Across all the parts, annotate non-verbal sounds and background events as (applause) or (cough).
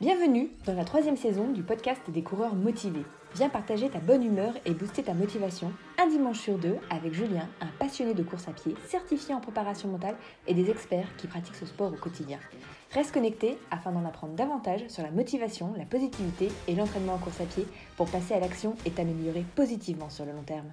Bienvenue dans la troisième saison du podcast des coureurs motivés. Viens partager ta bonne humeur et booster ta motivation un dimanche sur deux avec Julien, un passionné de course à pied, certifié en préparation mentale et des experts qui pratiquent ce sport au quotidien. Reste connecté afin d'en apprendre davantage sur la motivation, la positivité et l'entraînement en course à pied pour passer à l'action et t'améliorer positivement sur le long terme.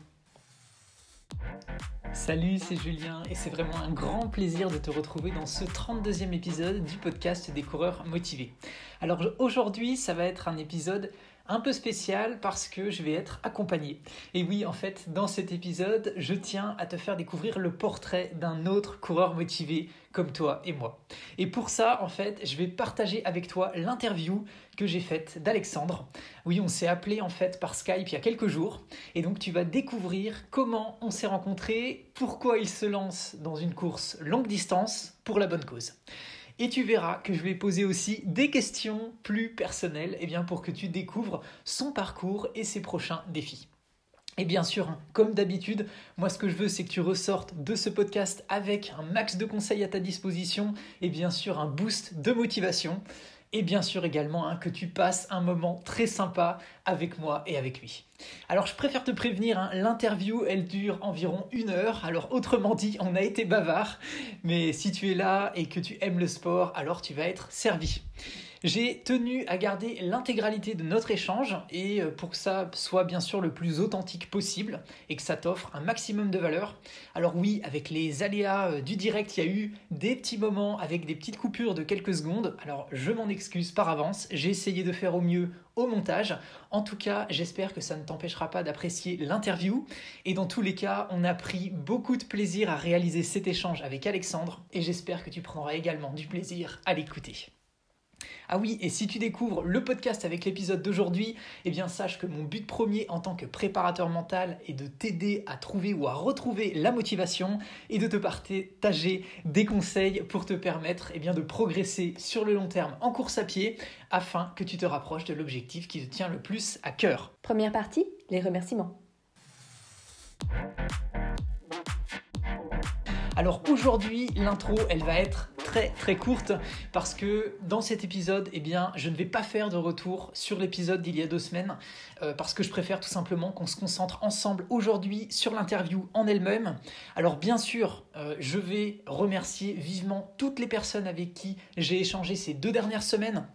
Salut, c'est Julien et c'est vraiment un grand plaisir de te retrouver dans ce 32e épisode du podcast des coureurs motivés. Alors aujourd'hui, ça va être un épisode un peu spécial parce que je vais être accompagné. Et oui, en fait, dans cet épisode, je tiens à te faire découvrir le portrait d'un autre coureur motivé comme toi et moi. Et pour ça, en fait, je vais partager avec toi l'interview que j'ai faite d'Alexandre. Oui, on s'est appelé en fait par Skype il y a quelques jours. Et donc, tu vas découvrir comment on s'est rencontrés, pourquoi il se lance dans une course longue distance pour la bonne cause. Et tu verras que je vais poser aussi des questions plus personnelles eh bien, pour que tu découvres son parcours et ses prochains défis. Et bien sûr, hein, comme d'habitude, moi ce que je veux c'est que tu ressortes de ce podcast avec un max de conseils à ta disposition et bien sûr un boost de motivation et bien sûr également hein, que tu passes un moment très sympa avec moi et avec lui. Alors je préfère te prévenir, hein, l'interview elle dure environ une heure, alors autrement dit on a été bavard, mais si tu es là et que tu aimes le sport, alors tu vas être servi. J'ai tenu à garder l'intégralité de notre échange et euh, pour que ça soit bien sûr le plus authentique possible et que ça t'offre un maximum de valeur. Alors oui, avec les aléas euh, du direct, il y a eu des petits moments avec des petites coupures de quelques secondes. Alors je m'en excuse par avance, j'ai essayé de faire au mieux au montage. En tout cas, j'espère que ça ne t'empêchera pas d'apprécier l'interview. Et dans tous les cas, on a pris beaucoup de plaisir à réaliser cet échange avec Alexandre et j'espère que tu prendras également du plaisir à l'écouter. Ah oui, et si tu découvres le podcast avec l'épisode d'aujourd'hui, eh bien sache que mon but premier en tant que préparateur mental est de t'aider à trouver ou à retrouver la motivation et de te partager des conseils pour te permettre eh bien, de progresser sur le long terme en course à pied afin que tu te rapproches de l'objectif qui te tient le plus à cœur. Première partie, les remerciements. Alors aujourd'hui, l'intro, elle va être très courte parce que dans cet épisode, eh bien, je ne vais pas faire de retour sur l'épisode d'il y a deux semaines euh, parce que je préfère tout simplement qu'on se concentre ensemble aujourd'hui sur l'interview en elle-même. Alors bien sûr, euh, je vais remercier vivement toutes les personnes avec qui j'ai échangé ces deux dernières semaines.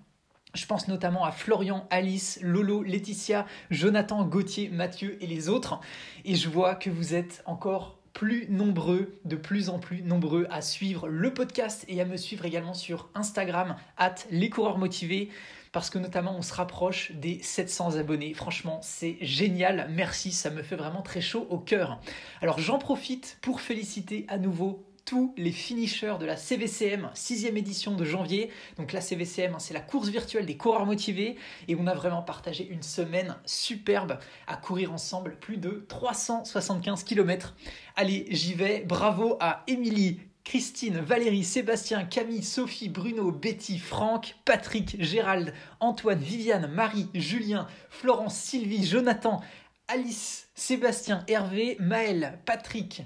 Je pense notamment à Florian, Alice, Lolo, Laetitia, Jonathan, Gauthier, Mathieu et les autres. Et je vois que vous êtes encore plus nombreux, de plus en plus nombreux à suivre le podcast et à me suivre également sur Instagram, at les coureurs motivés, parce que notamment on se rapproche des 700 abonnés. Franchement, c'est génial, merci, ça me fait vraiment très chaud au cœur. Alors j'en profite pour féliciter à nouveau tous les finishers de la CVCM, 6 édition de janvier. Donc la CVCM, hein, c'est la course virtuelle des coureurs motivés. Et on a vraiment partagé une semaine superbe à courir ensemble plus de 375 km. Allez, j'y vais. Bravo à Émilie, Christine, Valérie, Sébastien, Camille, Sophie, Bruno, Betty, Franck, Patrick, Gérald, Antoine, Viviane, Marie, Julien, Florence, Sylvie, Jonathan, Alice, Sébastien, Hervé, Maël, Patrick,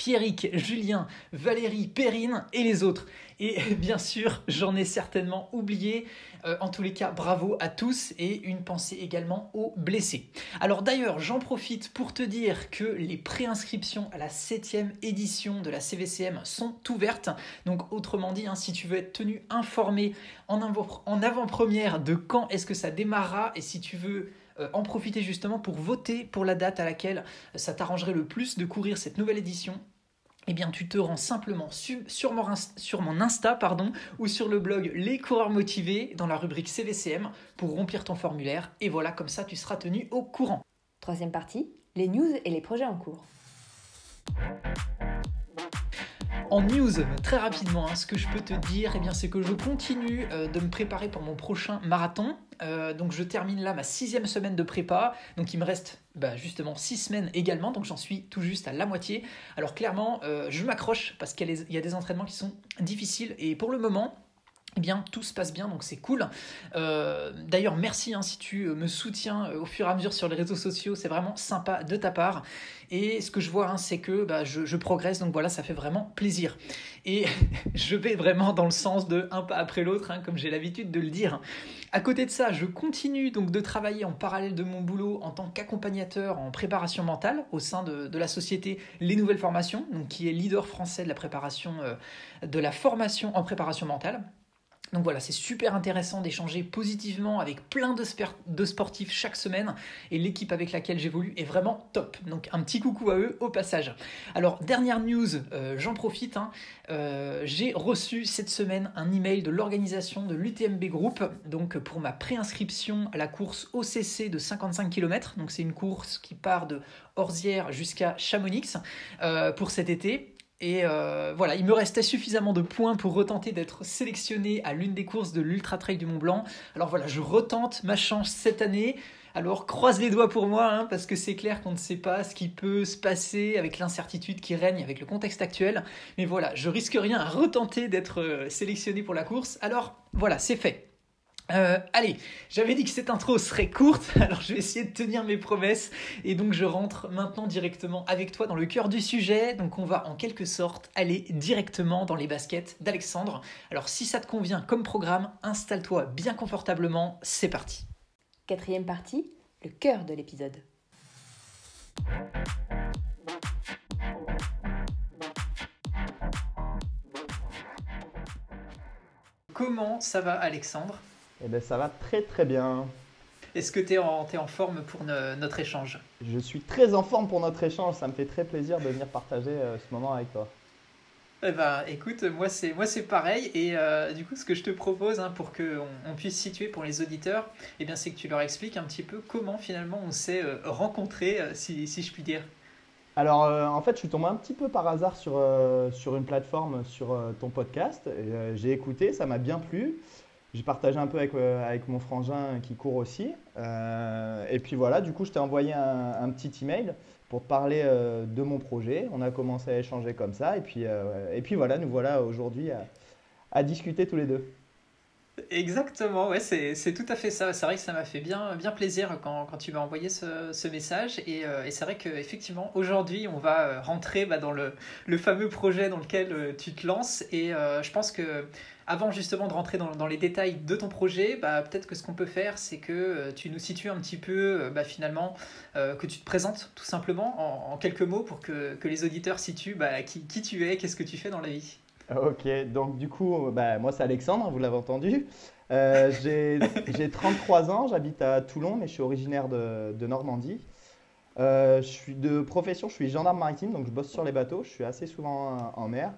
Pierrick, Julien, Valérie, Perrine et les autres. Et (laughs) bien sûr, j'en ai certainement oublié. Euh, en tous les cas, bravo à tous et une pensée également aux blessés. Alors d'ailleurs, j'en profite pour te dire que les préinscriptions à la 7 édition de la CVCM sont ouvertes. Donc autrement dit, hein, si tu veux être tenu informé en avant-première de quand est-ce que ça démarrera et si tu veux euh, en profiter justement pour voter pour la date à laquelle ça t'arrangerait le plus de courir cette nouvelle édition eh bien, tu te rends simplement sur, mon, Insta pardon, ou sur le blog Les coureurs motivés dans la rubrique CVCM pour remplir ton formulaire. Et voilà, comme ça, tu seras tenu au courant. Troisième partie, les news et les projets en cours. En news, très rapidement, hein, ce que je peux te dire, eh bien, c'est que je continue euh, de me préparer pour mon prochain marathon. Euh, donc je termine là ma sixième semaine de prépa. Donc il me reste bah, justement six semaines également. Donc j'en suis tout juste à la moitié. Alors clairement, euh, je m'accroche parce qu'il y a des entraînements qui sont difficiles. Et pour le moment, eh bien tout se passe bien, donc c'est cool. Euh, d'ailleurs, merci hein, si tu me soutiens au fur et à mesure sur les réseaux sociaux, c'est vraiment sympa de ta part. Et ce que je vois, hein, c'est que bah, je, progresse, donc voilà, ça fait vraiment plaisir. Et (laughs) je vais vraiment dans le sens de un pas après l'autre, hein, comme j'ai l'habitude de le dire. À côté de ça, je continue donc de travailler en parallèle de mon boulot en tant qu'accompagnateur en préparation mentale au sein de, la société Les Nouvelles Formations, donc qui est leader français de la préparation, euh, de la formation en préparation mentale. Donc voilà, c'est super intéressant d'échanger positivement avec plein de, sportifs chaque semaine et l'équipe avec laquelle j'évolue est vraiment top. Donc un petit coucou à eux au passage. Alors dernière news, euh, j'en profite, hein. euh, j'ai reçu cette semaine un email de l'organisation de l'UTMB Group donc pour ma préinscription à la course OCC de 55 km. Donc c'est une course qui part de Orzières jusqu'à Chamonix euh, pour cet été. Et euh, voilà, il me restait suffisamment de points pour retenter d'être sélectionné à l'une des courses de l'Ultra Trail du Mont Blanc. Alors voilà, je retente ma chance cette année. Alors croise les doigts pour moi, hein, parce que c'est clair qu'on ne sait pas ce qui peut se passer avec l'incertitude qui règne avec le contexte actuel. Mais voilà, je risque rien à retenter d'être euh, sélectionné pour la course. Alors voilà, c'est fait. Euh, allez, j'avais dit que cette intro serait courte, (laughs) alors je vais essayer de tenir mes promesses et donc je rentre maintenant directement avec toi dans le cœur du sujet. Donc on va en quelque sorte aller directement dans les baskets d'Alexandre. Alors si ça te convient comme programme, installe-toi bien confortablement, c'est parti. Quatrième partie, le cœur de l'épisode. Comment ça va Alexandre? Eh bien, ça va très très bien. Est-ce que tu es, en forme pour notre échange? Je suis très en forme pour notre échange. Ça me fait très plaisir de venir partager euh, ce moment avec toi. Eh ben, écoute, moi c'est moi c'est pareil et euh, du coup ce que je te propose hein, pour qu'on on puisse situer pour les auditeurs, eh bien c'est que tu leur expliques un petit peu comment finalement on s'est euh, rencontrés, si, si, je puis dire. Alors en fait je suis tombé un petit peu par hasard sur, sur une plateforme sur ton podcast. J'ai écouté, ça m'a bien plu. J'ai partagé un peu avec, euh, avec, mon frangin qui court aussi. Euh, et puis voilà, du coup, je t'ai envoyé un, petit email pour te parler euh, de mon projet. On a commencé à échanger comme ça. Et puis, et puis voilà, nous voilà aujourd'hui à, discuter tous les deux. Exactement, ouais, c'est tout à fait ça. C'est vrai que ça m'a fait bien, bien plaisir quand, quand tu m'as envoyé ce, message. Et, et c'est vrai qu'effectivement, aujourd'hui, on va rentrer bah, dans le, le, fameux projet dans lequel tu te lances. Et je pense que avant justement de rentrer dans, les détails de ton projet, bah, peut-être que ce qu'on peut faire, c'est que euh, tu nous situes un petit peu, euh, bah, finalement, euh, que tu te présentes tout simplement en, quelques mots pour que, les auditeurs situent bah, qui, tu es, qu'est-ce que tu fais dans la vie. Ok, donc du coup, bah, moi c'est Alexandre, vous l'avez entendu. j'ai (laughs) 33 ans, j'habite à Toulon, mais je suis originaire de, de Normandie. je suis de profession, je suis gendarme maritime, donc je bosse sur les bateaux, je suis assez souvent en mer.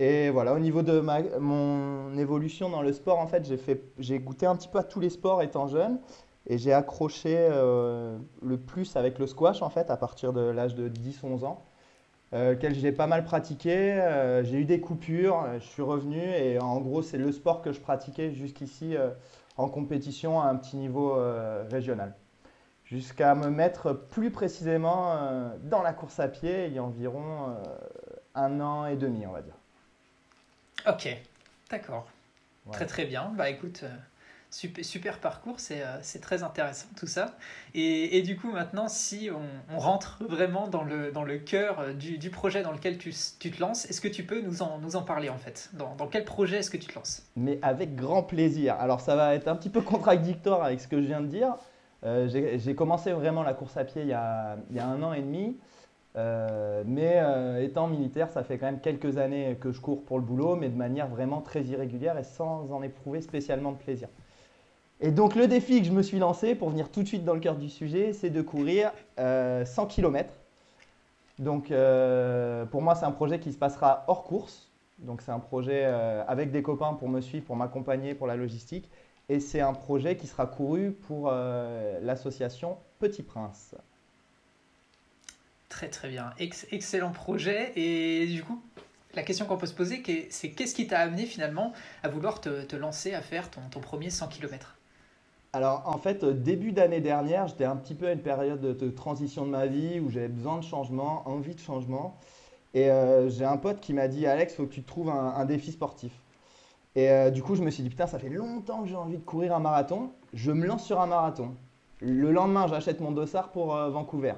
Et voilà, au niveau de ma, mon évolution dans le sport, en fait, j'ai, fait, j'ai goûté un petit peu à tous les sports étant jeune. Et j'ai accroché euh, le plus avec le squash, en fait, à partir de l'âge de 10-11 ans, euh, lequel j'ai pas mal pratiqué. Euh, j'ai eu des coupures, je suis revenu. Et en gros, c'est le sport que je pratiquais jusqu'ici en compétition à un petit niveau régional. Jusqu'à me mettre plus précisément dans la course à pied il y a environ un an et demi, on va dire. Ok, d'accord. Très très bien. Bah écoute, euh, super, super parcours, euh, c'est très intéressant tout ça. Et, et, du coup maintenant, si on, on, rentre vraiment dans le, dans le cœur euh, du, du projet dans lequel tu, tu te lances, est-ce que tu peux nous en, nous en parler en fait? Dans, dans quel projet est-ce que tu te lances? Mais avec grand plaisir. Alors ça va être un petit peu contradictoire avec ce que je viens de dire. J'ai commencé vraiment la course à pied il y a, il y a un an et demi. Euh, mais euh, étant militaire, ça fait quand même quelques années que je cours pour le boulot, mais de manière vraiment très irrégulière et sans en éprouver spécialement de plaisir. Et donc le défi que je me suis lancé pour venir tout de suite dans le cœur du sujet, c'est de courir 100 euh, km. Donc pour moi, c'est un projet qui se passera hors course. Donc c'est un projet avec des copains pour me suivre, pour m'accompagner, pour la logistique. Et c'est un projet qui sera couru pour l'association Petit Prince. Très très bien. excellent projet. Et du coup, la question qu'on peut se poser, c'est qu'est-ce qui t'a amené finalement à vouloir te, lancer à faire ton, premier 100 km alors en fait, début d'année dernière, j'étais un petit peu à une période de, transition de ma vie où j'avais besoin de changement, envie de changement. Et euh, j'ai un pote qui m'a dit Alex, faut que tu te trouves un, défi sportif. Et euh, du coup, je me suis dit, putain, ça fait longtemps que j'ai envie de courir un marathon. Je me lance sur un marathon. Le lendemain, j'achète mon dossard pour euh, Vancouver.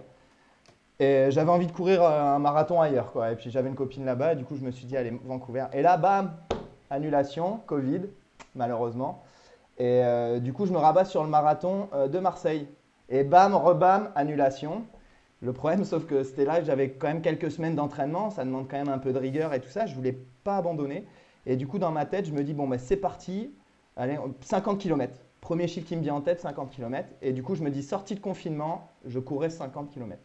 Et j'avais envie de courir un marathon ailleurs, quoi. Et puis j'avais une copine là-bas, et du coup, je me suis dit, allez, Vancouver. Et là, bam, annulation, Covid, malheureusement. Et du coup, je me rabats sur le marathon de Marseille. Et bam, rebam, annulation. Le problème, sauf que c'était là, j'avais quand même quelques semaines d'entraînement, ça demande quand même un peu de rigueur et tout ça, je voulais pas abandonner. Et du coup, dans ma tête, je me dis, bon, ben, c'est parti, allez, 50 km. Premier chiffre qui me vient en tête, 50 km. Et du coup, je me dis, sortie de confinement, je courais 50 km.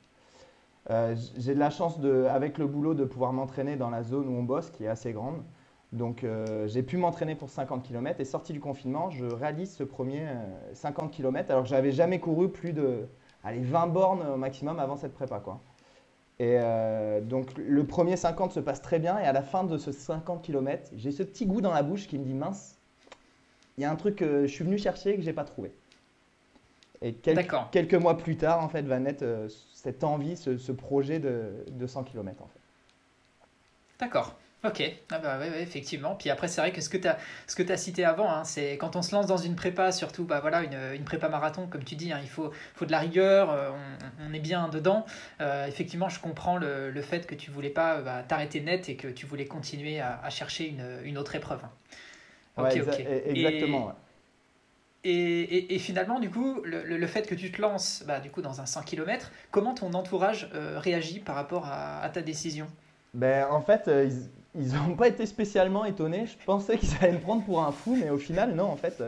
Euh, j'ai de la chance, de, avec le boulot, de pouvoir m'entraîner dans la zone où on bosse, qui est assez grande. Donc, euh, j'ai pu m'entraîner pour 50 km. Et sorti du confinement, je réalise ce premier 50 euh, km, alors que j'avais jamais couru plus de allez, 20 bornes au maximum avant cette prépa. Quoi. Et euh, donc le premier 50 se passe très bien et à la fin de ce 50 km, j'ai ce petit goût dans la bouche qui me dit mince, il y a un truc que je suis venu chercher et que j'ai pas trouvé. Et quelques mois plus tard, en fait, va naître euh, cette envie, ce, projet de, de 100 km. En fait. D'accord. Ok, ah bah ouais, effectivement. Puis après, c'est vrai que ce que tu as, ce que as cité avant, hein, c'est quand on se lance dans une prépa, surtout bah voilà, une, une prépa marathon, comme tu dis, hein, il faut, faut de la rigueur, euh, on, est bien dedans. Euh, effectivement, je comprends le, le, fait que tu voulais pas bah, t'arrêter net et que tu voulais continuer à, à chercher une, une, autre épreuve. Hein. Ok, ok. Exactement. Et, et, finalement, du coup, le, fait que tu te lances bah, du coup, dans un 100 km, comment ton entourage euh, réagit par rapport à, ta décision? Ben, En fait, ils ils n'ont pas été spécialement étonnés. Je pensais qu'ils allaient me prendre pour un fou, mais au final, non, en fait,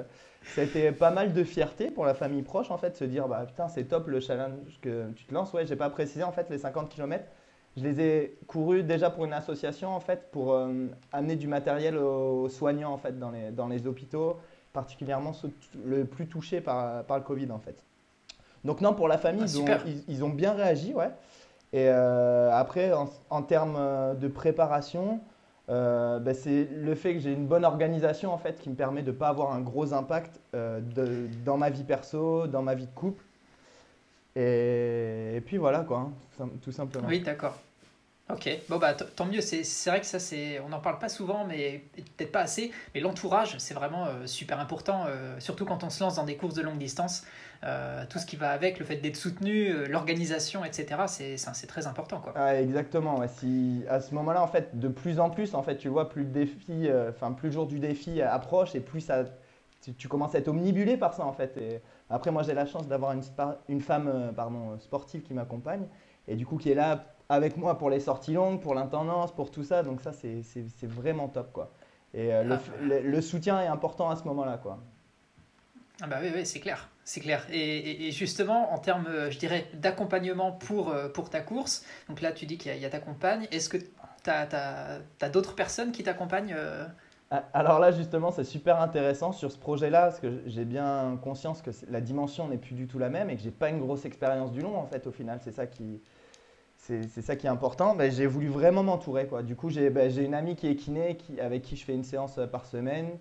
c'était pas mal de fierté pour la famille proche, en fait, se dire, bah putain, c'est top le challenge que tu te lances. Ouais, j'ai pas précisé, en fait, les 50 km. Je les ai courus déjà pour une association, en fait, pour euh, amener du matériel aux soignants, en fait, dans les, dans les hôpitaux, particulièrement ceux le plus touchés par, par le Covid, en fait. Donc non, pour la famille, ah, ils, ils, ont bien réagi, ouais. Et euh, après, en, termes euh, de préparation, euh, ben, c'est le fait que j'ai une bonne organisation en fait qui me permet de ne pas avoir un gros impact euh, de, dans ma vie perso, dans ma vie de couple. Et, puis voilà quoi, hein, tout simplement. Oui, d'accord. Ok, bon bah tant mieux, c'est vrai que ça c'est, on n'en parle pas souvent, mais peut-être pas assez, mais l'entourage c'est vraiment euh, super important, surtout quand on se lance dans des courses de longue distance. Euh, tout ce qui va avec, le fait d'être soutenu, euh, l'organisation, etc. C'est très important. Quoi. Ah, exactement. Si, à ce moment-là, en fait, de plus en plus, en fait, tu vois, plus le défi, euh, enfin, plus le jour du défi approche et plus ça, tu, commences à être omnibulé par ça, en fait. Après, moi, j'ai la chance d'avoir une, une, femme pardon, sportive qui m'accompagne et du coup qui est là avec moi pour les sorties longues, pour l'intendance, pour tout ça. Donc ça, c'est vraiment top, quoi. Et le, ah. le, soutien est important à ce moment-là, quoi. Ah bah oui, oui c'est clair. C'est clair. Et, justement, en termes, euh, je dirais, d'accompagnement pour, euh, pour ta course, donc là, tu dis qu'il y, a ta compagne. Est-ce que tu as, as, d'autres personnes qui t'accompagnent euh? ah, Alors là, justement, c'est super intéressant sur ce projet-là, parce que j'ai bien conscience que la dimension n'est plus du tout la même et que j'ai pas une grosse expérience du long, en fait, au final. C'est ça qui, c'est ça qui est important. Ben, j'ai voulu vraiment m'entourer. Du coup, j'ai ben, une amie qui est kiné, qui, avec qui je fais une séance par semaine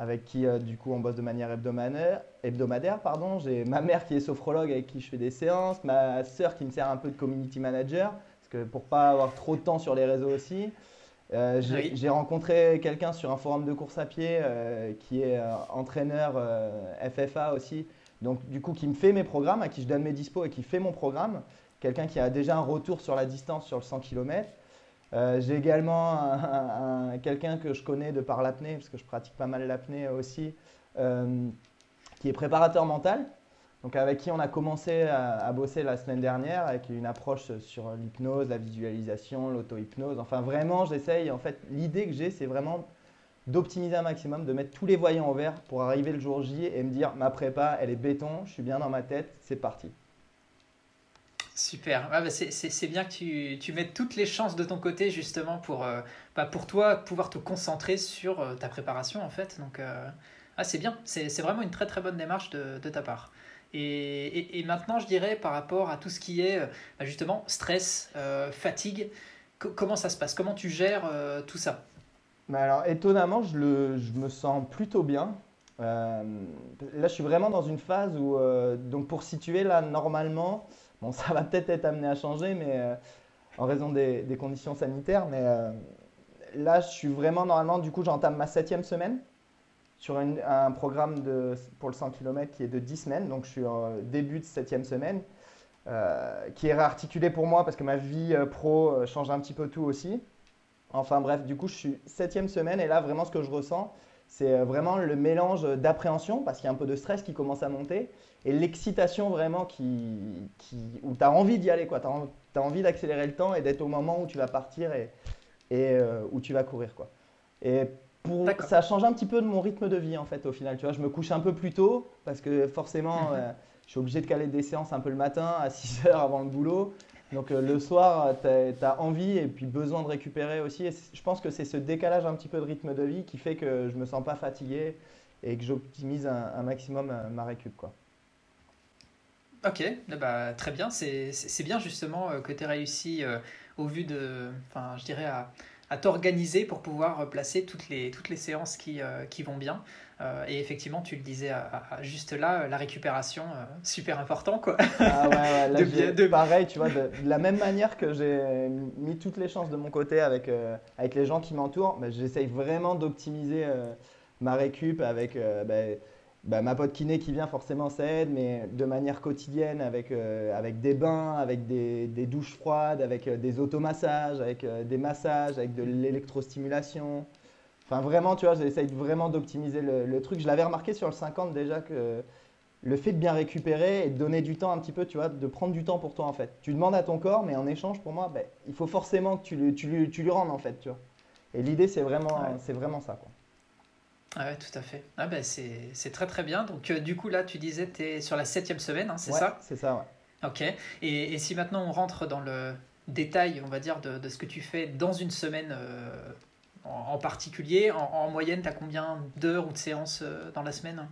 avec qui euh, du coup on bosse de manière hebdomadaire. hebdomadaire pardon. J'ai ma mère qui est sophrologue avec qui je fais des séances, ma sœur qui me sert un peu de community manager, parce que pour pas avoir trop de temps sur les réseaux aussi. Euh, j'ai rencontré quelqu'un sur un forum de course à pied euh, qui est entraîneur FFA aussi, donc du coup qui me fait mes programmes, à qui je donne mes dispos et qui fait mon programme. Quelqu'un qui a déjà un retour sur la distance sur le 100 km. Euh, j'ai également quelqu'un que je connais de par l'apnée, parce que je pratique pas mal l'apnée aussi, euh, qui est préparateur mental, donc avec qui on a commencé à, bosser la semaine dernière avec une approche sur l'hypnose, la visualisation, l'auto-hypnose. Enfin vraiment, j'essaye. En fait, l'idée que j'ai, c'est vraiment d'optimiser un maximum, de mettre tous les voyants au vert pour arriver le jour J et me dire ma prépa, elle est béton, je suis bien dans ma tête, c'est parti. Super. bah c'est bien que tu, tu, mettes toutes les chances de ton côté justement pour, euh, bah pour toi pouvoir te concentrer sur euh, ta préparation en fait. Donc euh, ah, c'est bien. C'est vraiment une très très bonne démarche de, de ta part. Et, et, maintenant je dirais par rapport à tout ce qui est bah, justement stress, fatigue, comment ça se passe? Comment tu gères tout ça? Bah Alors étonnamment je, le, je me sens plutôt bien. là je suis vraiment dans une phase où, donc pour situer là normalement... Bon, ça va peut-être être amené à changer, mais euh, en raison des, conditions sanitaires. Mais euh, là, je suis vraiment normalement, du coup, j'entame ma septième semaine. sur un programme pour le 100 km qui est de 10 semaines, donc je suis au début de septième semaine, euh, qui est réarticulé pour moi parce que ma vie pro change un petit peu tout aussi. Enfin bref, du coup je suis septième semaine et là vraiment ce que je ressens, c'est vraiment le mélange d'appréhension parce qu'il y a un peu de stress qui commence à monter et l'excitation vraiment qui, qui où tu as envie d'y aller, tu as, as, envie d'accélérer le temps et d'être au moment où tu vas partir et, et où tu vas courir. Quoi. Et ça change un petit peu de mon rythme de vie en fait au final. Tu vois, je me couche un peu plus tôt parce que forcément, mhm. euh, je suis obligé de caler des séances un peu le matin à (laughs) 6 heures avant le boulot. Donc euh, le soir, tu as, envie et puis besoin de récupérer aussi. Et je pense que c'est ce décalage un petit peu de rythme de vie qui fait que je me sens pas fatigué et que j'optimise un, maximum euh, ma récup. Quoi. Ok, bah, très bien. C'est bien justement que tu aies réussi au vu de, enfin je dirais à, à t'organiser pour pouvoir placer toutes les, toutes les séances qui, euh, qui vont bien. Euh, et effectivement, tu le disais juste là, la récupération, euh, super important. Quoi. Ah ouais, ouais (laughs) de, pareil, tu vois, de, la même manière que j'ai mis toutes les chances de mon côté avec, avec les gens qui m'entourent, bah, j'essaye vraiment d'optimiser ma récup avec... Bah, bah, ma pote kiné qui vient, forcément, ça aide, mais de manière quotidienne, avec, euh, avec des bains, avec des, des douches froides, avec euh, des automassages, avec euh, des massages, avec de l'électrostimulation. Enfin, vraiment, tu vois, j'essaye vraiment d'optimiser le, le, truc. Je l'avais remarqué sur le 50 déjà que le fait de bien récupérer et de donner du temps un petit peu, tu vois, de prendre du temps pour toi, en fait. Tu demandes à ton corps, mais en échange, pour moi, ben, il faut forcément que tu, lui, tu, tu lui rendes, en fait, tu vois. Et l'idée, c'est vraiment, c'est vraiment ça, quoi. Ah ouais, tout à fait. Ah ben c'est très très bien. Donc euh, du coup là, tu disais tu es sur la septième semaine, hein, c'est ça? C'est ça, ouais. Ok. Et, et, si maintenant on rentre dans le détail, on va dire, de, de ce que tu fais dans une semaine euh, en, particulier, en, moyenne, tu as combien d'heures ou de séances euh, dans la semaine?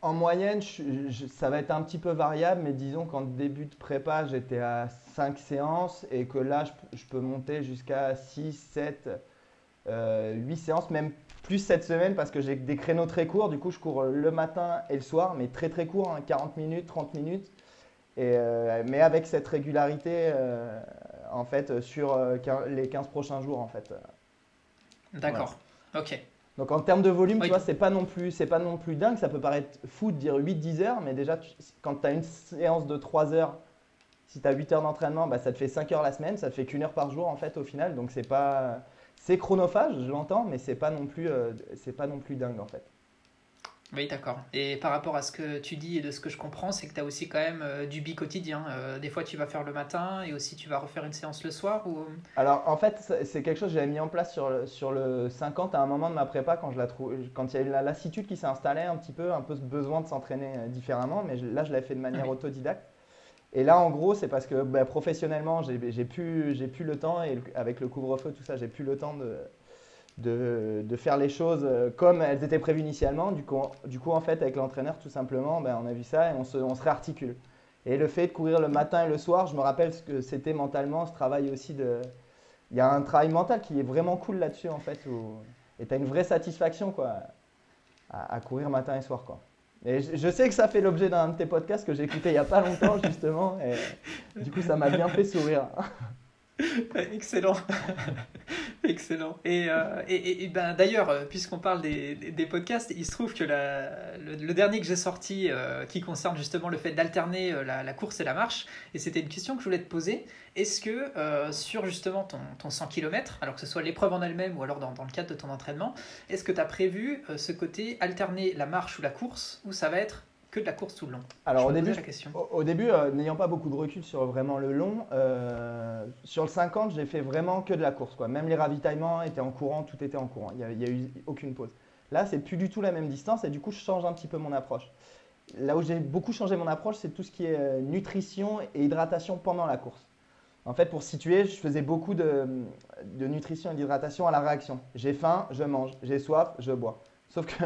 En moyenne, ça va être un petit peu variable, mais disons qu'en début de prépa, j'étais à 5 séances et que là, je, je peux monter jusqu'à 6, 7, 8 séances, même plus cette semaine parce que j'ai des créneaux très courts. Du coup, je cours le matin et le soir, mais très très court, 40 hein, minutes, 30 minutes. Et, euh, mais avec cette régularité, euh, en fait, sur euh, les 15 prochains jours, en fait. D'accord. Ok. Donc en termes de volume, tu vois, c'est pas non plus, c'est pas non plus dingue. Ça peut paraître fou de dire 8-10 heures, mais déjà, quand tu as une séance de 3 heures, si tu as 8 heures d'entraînement, bah, ça te fait 5 heures la semaine, ça te fait qu'une heure par jour en fait au final. Donc c'est pas, c'est chronophage, je l'entends, mais c'est pas non plus, euh, c'est pas non plus dingue en fait. Oui, d'accord. Et par rapport à ce que tu dis et de ce que je comprends, c'est que tu as aussi quand même euh, du bi-quotidien. Euh, des fois, tu vas faire le matin et aussi tu vas refaire une séance le soir ou... Alors, en fait, c'est quelque chose que j'avais mis en place sur le, sur le 50 à un moment de ma prépa quand, je la trouve, quand il y a eu la lassitude qui s'est installée un petit peu, un peu ce besoin de s'entraîner différemment. Mais là, je l'ai fait de manière autodidacte. Et là, en gros, c'est parce que bah, professionnellement, j'ai plus, plus le temps, et avec le couvre-feu, tout ça, j'ai plus le temps de, de, faire les choses euh, comme elles étaient prévues initialement. Du coup, du coup en fait, avec l'entraîneur, tout simplement, ben, on a vu ça et on se, on se réarticule. Et le fait de courir le matin et le soir, je me rappelle ce que c'était mentalement, ce travail aussi de... Il y a un travail mental qui est vraiment cool là-dessus, en fait, et tu as une vraie satisfaction, quoi, à, à courir matin et soir, quoi. Et je, sais que ça fait l'objet d'un de tes podcasts que j'ai écouté il n'y a pas longtemps, (laughs) justement. Et du coup, ça m'a bien fait sourire. Excellent. (laughs) Excellent. Et, euh, ben, d'ailleurs, euh, puisqu'on parle des, podcasts, il se trouve que la, le, dernier que j'ai sorti euh, qui concerne justement le fait d'alterner la, la, course et la marche, et c'était une question que je voulais te poser. Est-ce que sur justement ton, ton 100 km, alors que ce soit l'épreuve en elle-même ou alors dans, dans, le cadre de ton entraînement, est-ce que tu as prévu ce côté alterner la marche ou la course, ou ça va être que de la course tout le long Alors au début, au, début, euh, n'ayant pas beaucoup de recul sur vraiment le long, euh, sur le 50, j'ai fait vraiment que de la course. Quoi. Même les ravitaillements étaient en courant, tout était en courant. Il n'y a, eu aucune pause. Là, c'est plus du tout la même distance et du coup, je change un petit peu mon approche. Là où j'ai beaucoup changé mon approche, c'est tout ce qui est euh, nutrition et hydratation pendant la course. En fait, pour situer, je faisais beaucoup de, de nutrition et d'hydratation à la réaction. J'ai faim, je mange. J'ai soif, je bois. Sauf que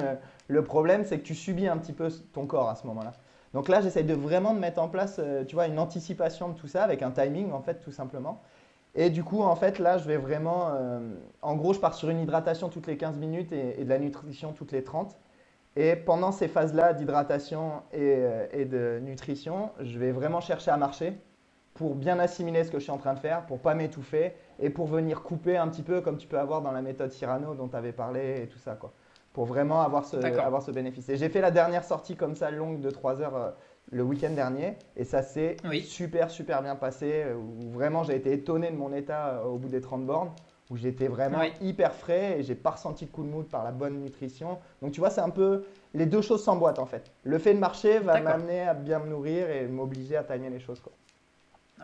le problème, c'est que tu subis un petit peu ton corps à ce moment-là. Donc là, j'essaie de vraiment de mettre en place, euh, tu vois, une anticipation de tout ça avec un timing, en fait, tout simplement. Et du coup, en fait, là, je vais vraiment, euh, en gros, je pars sur une hydratation toutes les 15 minutes et, de la nutrition toutes les 30. Et pendant ces phases-là d'hydratation et, euh, et, de nutrition, je vais vraiment chercher à marcher pour bien assimiler ce que je suis en train de faire, pour pas m'étouffer et pour venir couper un petit peu comme tu peux avoir dans la méthode Cyrano dont tu avais parlé et tout ça, quoi. Pour vraiment avoir ce, avoir ce bénéfice. Et j'ai fait la dernière sortie comme ça, longue de 3 heures euh, le week-end dernier, et ça s'est super, super bien passé. Où vraiment, j'ai été étonné de mon état au bout des 30 bornes où j'étais vraiment hyper frais et j'ai pas ressenti de coup de mood par la bonne nutrition. Donc tu vois, c'est un peu les deux choses s'emboîtent en fait. Le fait de marcher va m'amener à bien me nourrir et m'obliger à tailler les choses quoi.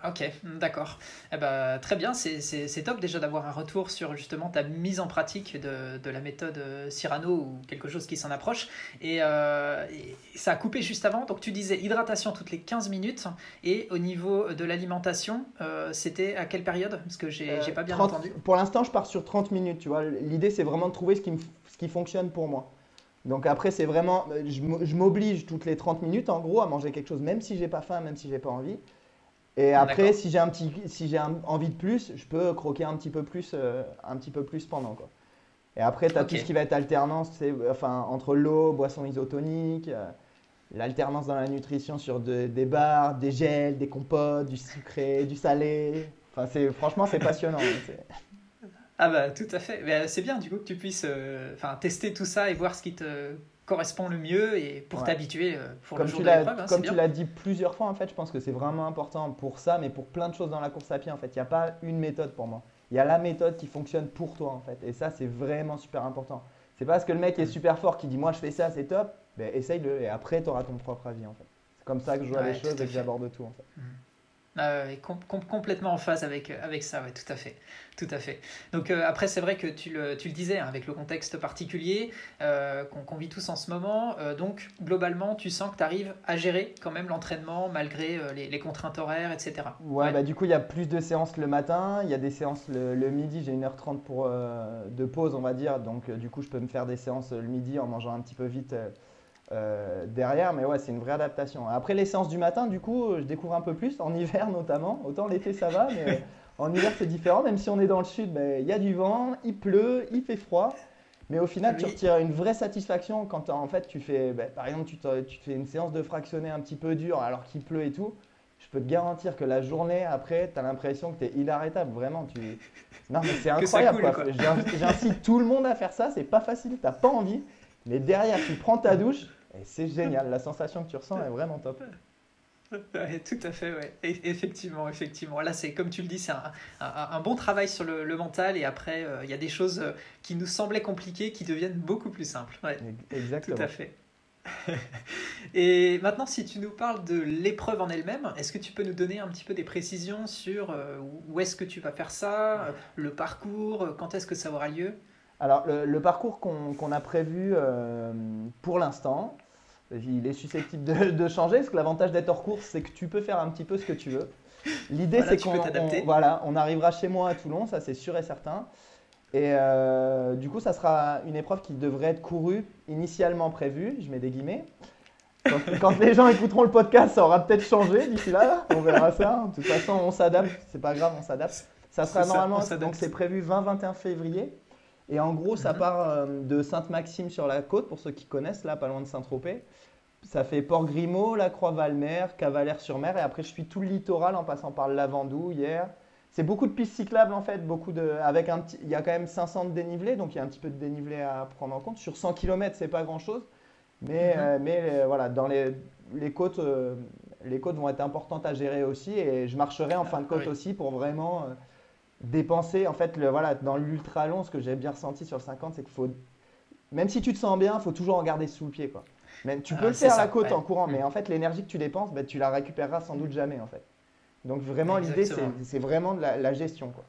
Ok, d'accord. Eh ben, très bien, c'est top déjà d'avoir un retour sur justement ta mise en pratique de, de la méthode euh, Cyrano ou quelque chose qui s'en approche. Euh, et, ça a coupé juste avant, donc tu disais hydratation toutes les 15 minutes. Et au niveau de l'alimentation, euh, c'était à quelle période? Parce que j'ai pas bien entendu. Pour l'instant, je pars sur 30 minutes, tu vois. L'idée, c'est vraiment de trouver ce qui, ce qui fonctionne pour moi. Donc après, c'est vraiment, je m'oblige toutes les 30 minutes en gros à manger quelque chose, même si j'ai pas faim, même si j'ai pas envie. Et après, si j'ai un petit, si j'ai envie de plus, je peux croquer un petit peu plus, euh, un petit peu plus pendant quoi. Et après, tu as tout ce qui va être alternance, c'est enfin entre l'eau, boissons isotoniques, euh, l'alternance dans la nutrition sur des bars, des gels, des compotes, du sucré, du salé. Enfin, c'est franchement, c'est passionnant. ah bah tout à fait. Euh, c'est bien du coup que tu puisses, enfin, tester tout ça et voir ce qui te correspond le mieux et pour t'habituer euh, pour comme le jour tu de l'épreuve. Hein, comme tu l'as dit plusieurs fois, en fait, je pense que c'est vraiment important pour ça, mais pour plein de choses dans la course à pied, en fait. Il n'y a pas une méthode pour moi. Il y a la méthode qui fonctionne pour toi, en fait. Et ça, c'est vraiment super important. C'est pas parce que le mec est mm. super fort qui dit moi je fais ça, c'est top. Ben, essaye-le et après tu auras ton propre avis, en fait. C'est comme ça que je vois les choses et que j'aborde tout, en fait. Mm. Ah complètement en phase avec, avec ça, ouais, tout à fait. Tout à fait. Donc euh, après, c'est vrai que tu le, tu le, disais, hein, avec le contexte particulier euh, qu'on vit tous en ce moment. Euh, donc globalement, tu sens que tu arrives à gérer quand même l'entraînement malgré les, les, contraintes horaires, etc. Ouais, Bah, du coup, il y a plus de séances le matin, il y a des séances le, le midi, j'ai 1h30 pour, de pause, on va dire. Donc du coup, je peux me faire des séances le midi en mangeant un petit peu vite euh, derrière, mais ouais, c'est une vraie adaptation. Après les séances du matin, du coup, je découvre un peu plus, en hiver (laughs) notamment. Autant l'été ça va, mais en hiver c'est différent. Même si on est dans le sud, ben, il y a du vent, il pleut, il fait froid. Mais au final, tu retires une vraie satisfaction quand en fait tu fais, ben, par exemple, tu, tu, fais une séance de fractionné un petit peu dur alors qu'il pleut et tout. Je peux te garantir que la journée après, tu as l'impression que tu es inarrêtable. Vraiment, tu. Non, mais c'est (laughs) incroyable. J'incite tout le monde à faire ça. C'est pas facile, t'as pas envie. Mais derrière, tu prends ta douche, et c'est génial, la sensation que tu ressens est vraiment top. (laughs) tout à fait, ouais. effectivement, effectivement. Là, c'est comme tu le dis, c'est un, un, bon travail sur le, le mental et après, euh, il y a des choses euh, qui nous semblaient compliquées qui deviennent beaucoup plus simples. Ouais. Exactement. Tout à fait. (laughs) et maintenant, si tu nous parles de l'épreuve en elle-même, est-ce que tu peux nous donner un petit peu des précisions sur euh, où est-ce que tu vas faire ça, le parcours, quand est-ce que ça aura lieu? Alors, le, parcours qu'on a prévu euh, pour l'instant, il est susceptible de, changer, parce que l'avantage d'être hors course, c'est que tu peux faire un petit peu ce que tu veux. L'idée, c'est qu'on voilà, on arrivera chez moi à Toulon, ça c'est sûr et certain. Et euh, du coup, ça sera une épreuve qui devrait être courue initialement prévue, je mets des guillemets. Quand, les gens écouteront le podcast, ça aura peut-être changé d'ici là, on verra ça. De toute façon, on s'adapte, c'est pas grave, on s'adapte. Ça sera normalement, donc c'est prévu 20-21 février. Et en gros, ça mhm. part euh, de Sainte-Maxime sur la côte, pour ceux qui connaissent, là, pas loin de Saint-Tropez. Ça fait Port-Grimaud, La Croix-Valmer, Cavalère-sur-Mer, et après je suis tout le littoral en passant par le Lavandou hier. C'est beaucoup de pistes cyclables en fait, beaucoup de, avec un il y a quand même 500 de dénivelé, donc il y a un petit peu de dénivelé à prendre en compte. Sur 100 km, c'est pas grand chose, mais, mhm. euh, mais euh, voilà, dans les, les côtes, les côtes vont être importantes à gérer aussi, et je marcherai en fin de côte aussi pour vraiment dépenser, en fait, le, voilà, dans l'ultra long, ce que j'ai bien ressenti sur le 50, c'est qu'il faut, même si tu te sens bien, il faut toujours en garder sous le pied. Quoi. Même, tu ah, peux le faire à la côte en courant, mais mm. en fait, l'énergie que tu dépenses, bah, tu la récupéreras sans doute jamais. En fait. Donc vraiment, l'idée, c'est vraiment de la, la gestion. Quoi.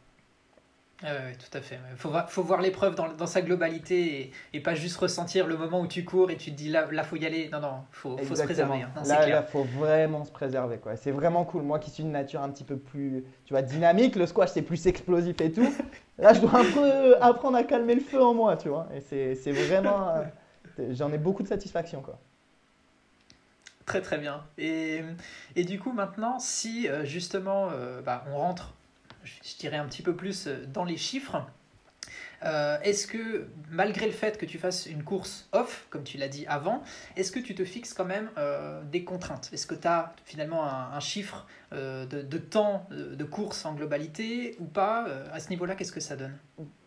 Oui, tout à fait. Il faut, faut, voir l'épreuve dans, dans, sa globalité et, et, pas juste ressentir le moment où tu cours et tu te dis là, il faut y aller. Non, non, il faut, faut, se préserver. Hein. là, il faut vraiment se préserver. Quoi. C'est vraiment cool. Moi qui suis une nature un petit peu plus tu vois, dynamique, le squash c'est plus explosif et tout. (laughs) là, je dois un peu apprendre à calmer le feu en moi, tu vois. Et c'est vraiment. (laughs) Euh, j'en ai beaucoup de satisfaction. Quoi. Très très bien. Et, et du coup, maintenant, si euh, justement euh, bah, on rentre je dirais un petit peu plus euh, dans les chiffres. Euh, est-ce que, malgré le fait que tu fasses une course off, comme tu l'as dit avant, est-ce que tu te fixes quand même euh, des contraintes? Est-ce que tu as finalement un, chiffre de, temps de course en globalité ou pas? À ce niveau-là, qu'est-ce que ça donne?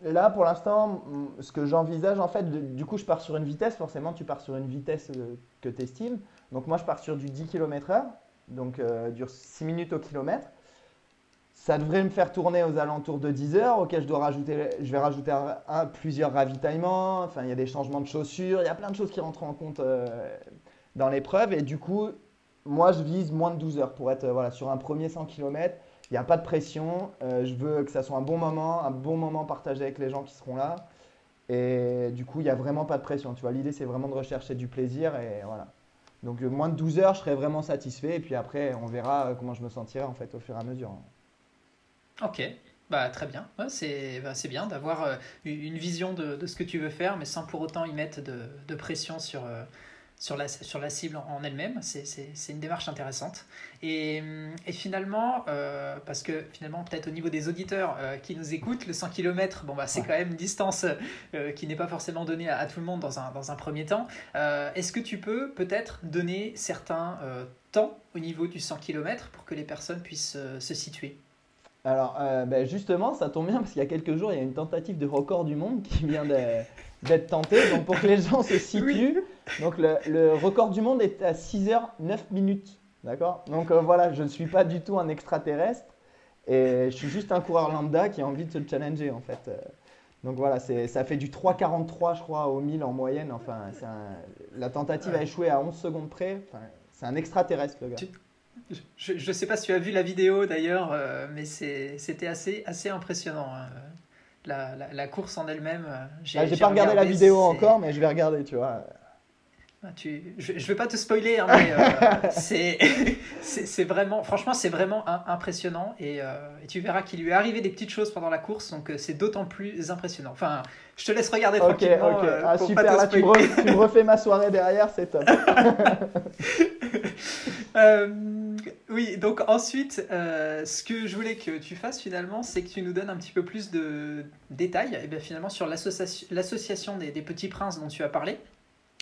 Là, pour l'instant, ce que j'envisage, en fait, du coup, je pars sur une vitesse. Forcément, tu pars sur une vitesse que tu estimes. Donc, moi, je pars sur du 10 km/h, donc dure 6 minutes au kilomètre. Ça devrait me faire tourner aux alentours de 10 heures, auquel je, dois rajouter, je vais rajouter plusieurs ravitaillements. Enfin, il y a des changements de chaussures, il y a plein de choses qui rentrent en compte euh, dans l'épreuve. Et du coup, moi, je vise moins de 12 heures pour être voilà, sur un premier 100 km. Il n'y a pas de pression. Euh, je veux que ça soit un bon moment, un bon moment partagé avec les gens qui seront là. Et du coup, il n'y a vraiment pas de pression. Tu vois, l'idée, c'est vraiment de rechercher du plaisir. Et voilà. Donc, euh, moins de 12 heures, je serais vraiment satisfait. Et puis après, on verra comment je me sentirai en fait au fur et à mesure. Ok, bah, très bien. Ouais, c'est bah, bien d'avoir euh, une vision de, de, ce que tu veux faire, mais sans pour autant y mettre de, de pression sur, euh, sur, la, sur la cible en elle-même. C'est une démarche intéressante. Et, hum, et finalement, euh, parce que finalement, peut-être au niveau des auditeurs qui nous écoutent, le 100 km, bon, bah, c'est quand même une distance qui n'est pas forcément donnée à, tout le monde dans un, dans un premier temps. Est-ce que tu peux peut-être donner certains temps au niveau du 100 km pour que les personnes puissent se situer? Alors, euh, ben, justement, ça tombe bien parce qu'il y a quelques jours, il y a une tentative de record du monde qui vient (laughs) d'être tentée. Donc, pour que les gens se situent, donc le, record du monde est à 6 h 9 minutes. D'accord? Donc, euh, voilà, je ne suis pas du tout un extraterrestre et je suis juste un coureur lambda qui a envie de se challenger en fait. Euh, donc, voilà, ça fait du 3,43 je crois au 1000 en moyenne. Enfin, la tentative a échoué à 11 secondes près. c'est un extraterrestre le gars. Je ne sais pas si tu as vu la vidéo d'ailleurs, euh, mais c'était assez, assez impressionnant. Hein. La, la, course en elle-même. Euh, j'ai ah, pas regardé, la vidéo encore, mais je vais regarder, tu vois. Ah, tu, je ne vais pas te spoiler, hein, mais euh, (laughs) c'est vraiment, franchement, c'est vraiment impressionnant. Et, et, tu verras qu'il lui est arrivé des petites choses pendant la course, donc c'est d'autant plus impressionnant. Enfin, je te laisse regarder tranquillement. Ok, ok. Ah, super, là, tu tu me refais ma soirée derrière, c'est top. (laughs) Euh, oui, donc ensuite, euh, ce que je voulais que tu fasses finalement, c'est que tu nous donnes un petit peu plus de détails et eh bien, finalement sur l'association des, des, Petits Princes dont tu as parlé.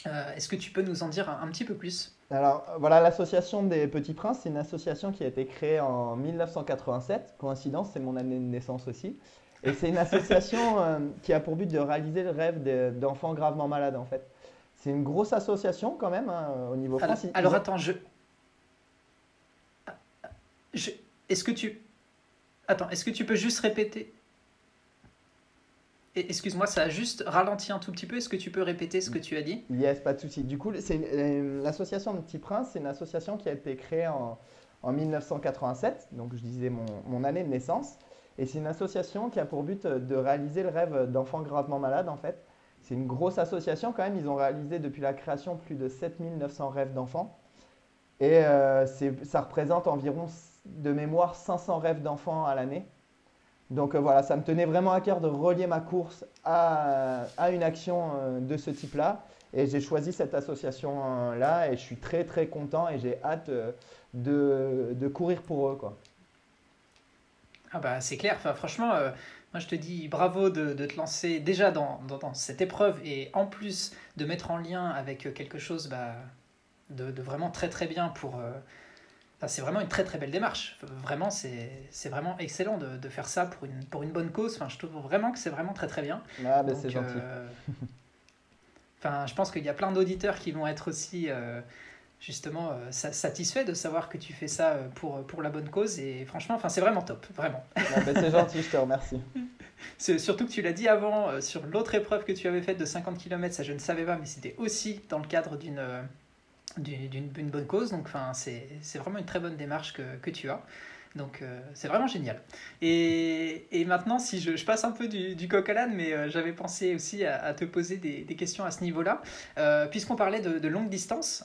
Euh, est-ce que tu peux nous en dire un, petit peu plus? Alors voilà, l'association des Petits Princes, c'est une association qui a été créée en 1987. Coïncidence, c'est mon année de naissance aussi. Et c'est une (laughs) association qui a pour but de réaliser le rêve d'enfants gravement malades en fait. C'est une grosse association quand même hein, au niveau français. Alors, attends, je, est-ce que tu... Attends, est-ce que tu peux juste répéter? Excuse-moi, ça a juste ralenti un tout petit peu. Est-ce que tu peux répéter ce que tu as dit? Yes, pas de souci. Du coup, euh, l'association de Petit Prince, c'est une association qui a été créée en, en 1987, donc je disais mon, mon, année de naissance. Et c'est une association qui a pour but de réaliser le rêve d'enfants gravement malades, en fait. C'est une grosse association quand même. Ils ont réalisé depuis la création plus de 7900 rêves d'enfants. Et euh, ça représente environ de mémoire 500 rêves d'enfants à l'année. Donc euh, voilà, ça me tenait vraiment à cœur de relier ma course à, à une action euh, de ce type-là. Et j'ai choisi cette association-là et je suis très très content et j'ai hâte de, de, courir pour eux. Quoi. Ah bah c'est clair, enfin, franchement, moi je te dis bravo de, de te lancer déjà dans, dans, cette épreuve et en plus de mettre en lien avec quelque chose bah, de, de, vraiment très très bien pour c'est vraiment une très très belle démarche. Vraiment, c'est vraiment excellent de, de, faire ça pour une, pour une bonne cause. Enfin, je trouve vraiment que c'est vraiment très très bien. Ah, ben c'est gentil. Euh, (laughs) enfin, je pense qu'il y a plein d'auditeurs qui vont être aussi euh, justement euh, satisfaits de savoir que tu fais ça pour, pour la bonne cause. Et franchement, enfin, c'est vraiment top, vraiment. Ah, ben c'est gentil, je te remercie. (laughs) Surtout que tu l'as dit avant, sur l'autre épreuve que tu avais faite de 50 km, ça je ne savais pas, mais c'était aussi dans le cadre d'une d'une bonne cause. Donc, enfin, c'est vraiment une très bonne démarche que, que tu as. Donc, euh, c'est vraiment génial. Et, et, maintenant, si je, passe un peu du, du coq à l'âne, mais euh, j'avais pensé aussi à, te poser des, des questions à ce niveau-là. Euh, puisqu'on parlait de, longue distance,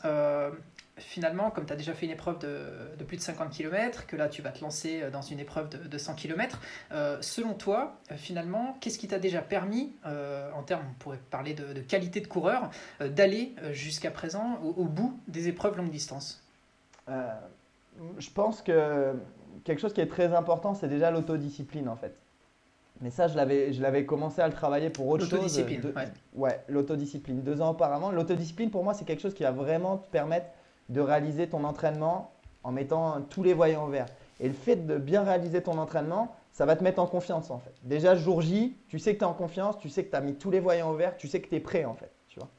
finalement, comme tu as déjà fait une épreuve de, plus de 50 km, que là tu vas te lancer euh, dans une épreuve de, 100 km, euh, selon toi, euh, finalement, qu'est-ce qui t'a déjà permis, en termes, on pourrait parler de, qualité de coureur, d'aller jusqu'à présent au, bout des épreuves longue distance? Je pense que quelque chose qui est très important, c'est déjà l'autodiscipline en fait. Mais ça, je l'avais, je l'avais commencé à le travailler pour autre chose. L'autodiscipline, de- ouais. Ouais, l'autodiscipline. Deux ans auparavant. L'autodiscipline, pour moi, c'est quelque chose qui va vraiment te permettre de réaliser ton entraînement en mettant tous les voyants verts. Et le fait de bien réaliser ton entraînement, ça va te mettre en confiance en fait. Déjà, jour J, tu sais que tu es en confiance, tu sais que tu as mis tous les voyants verts, tu sais que tu es prêt en fait. Tu vois.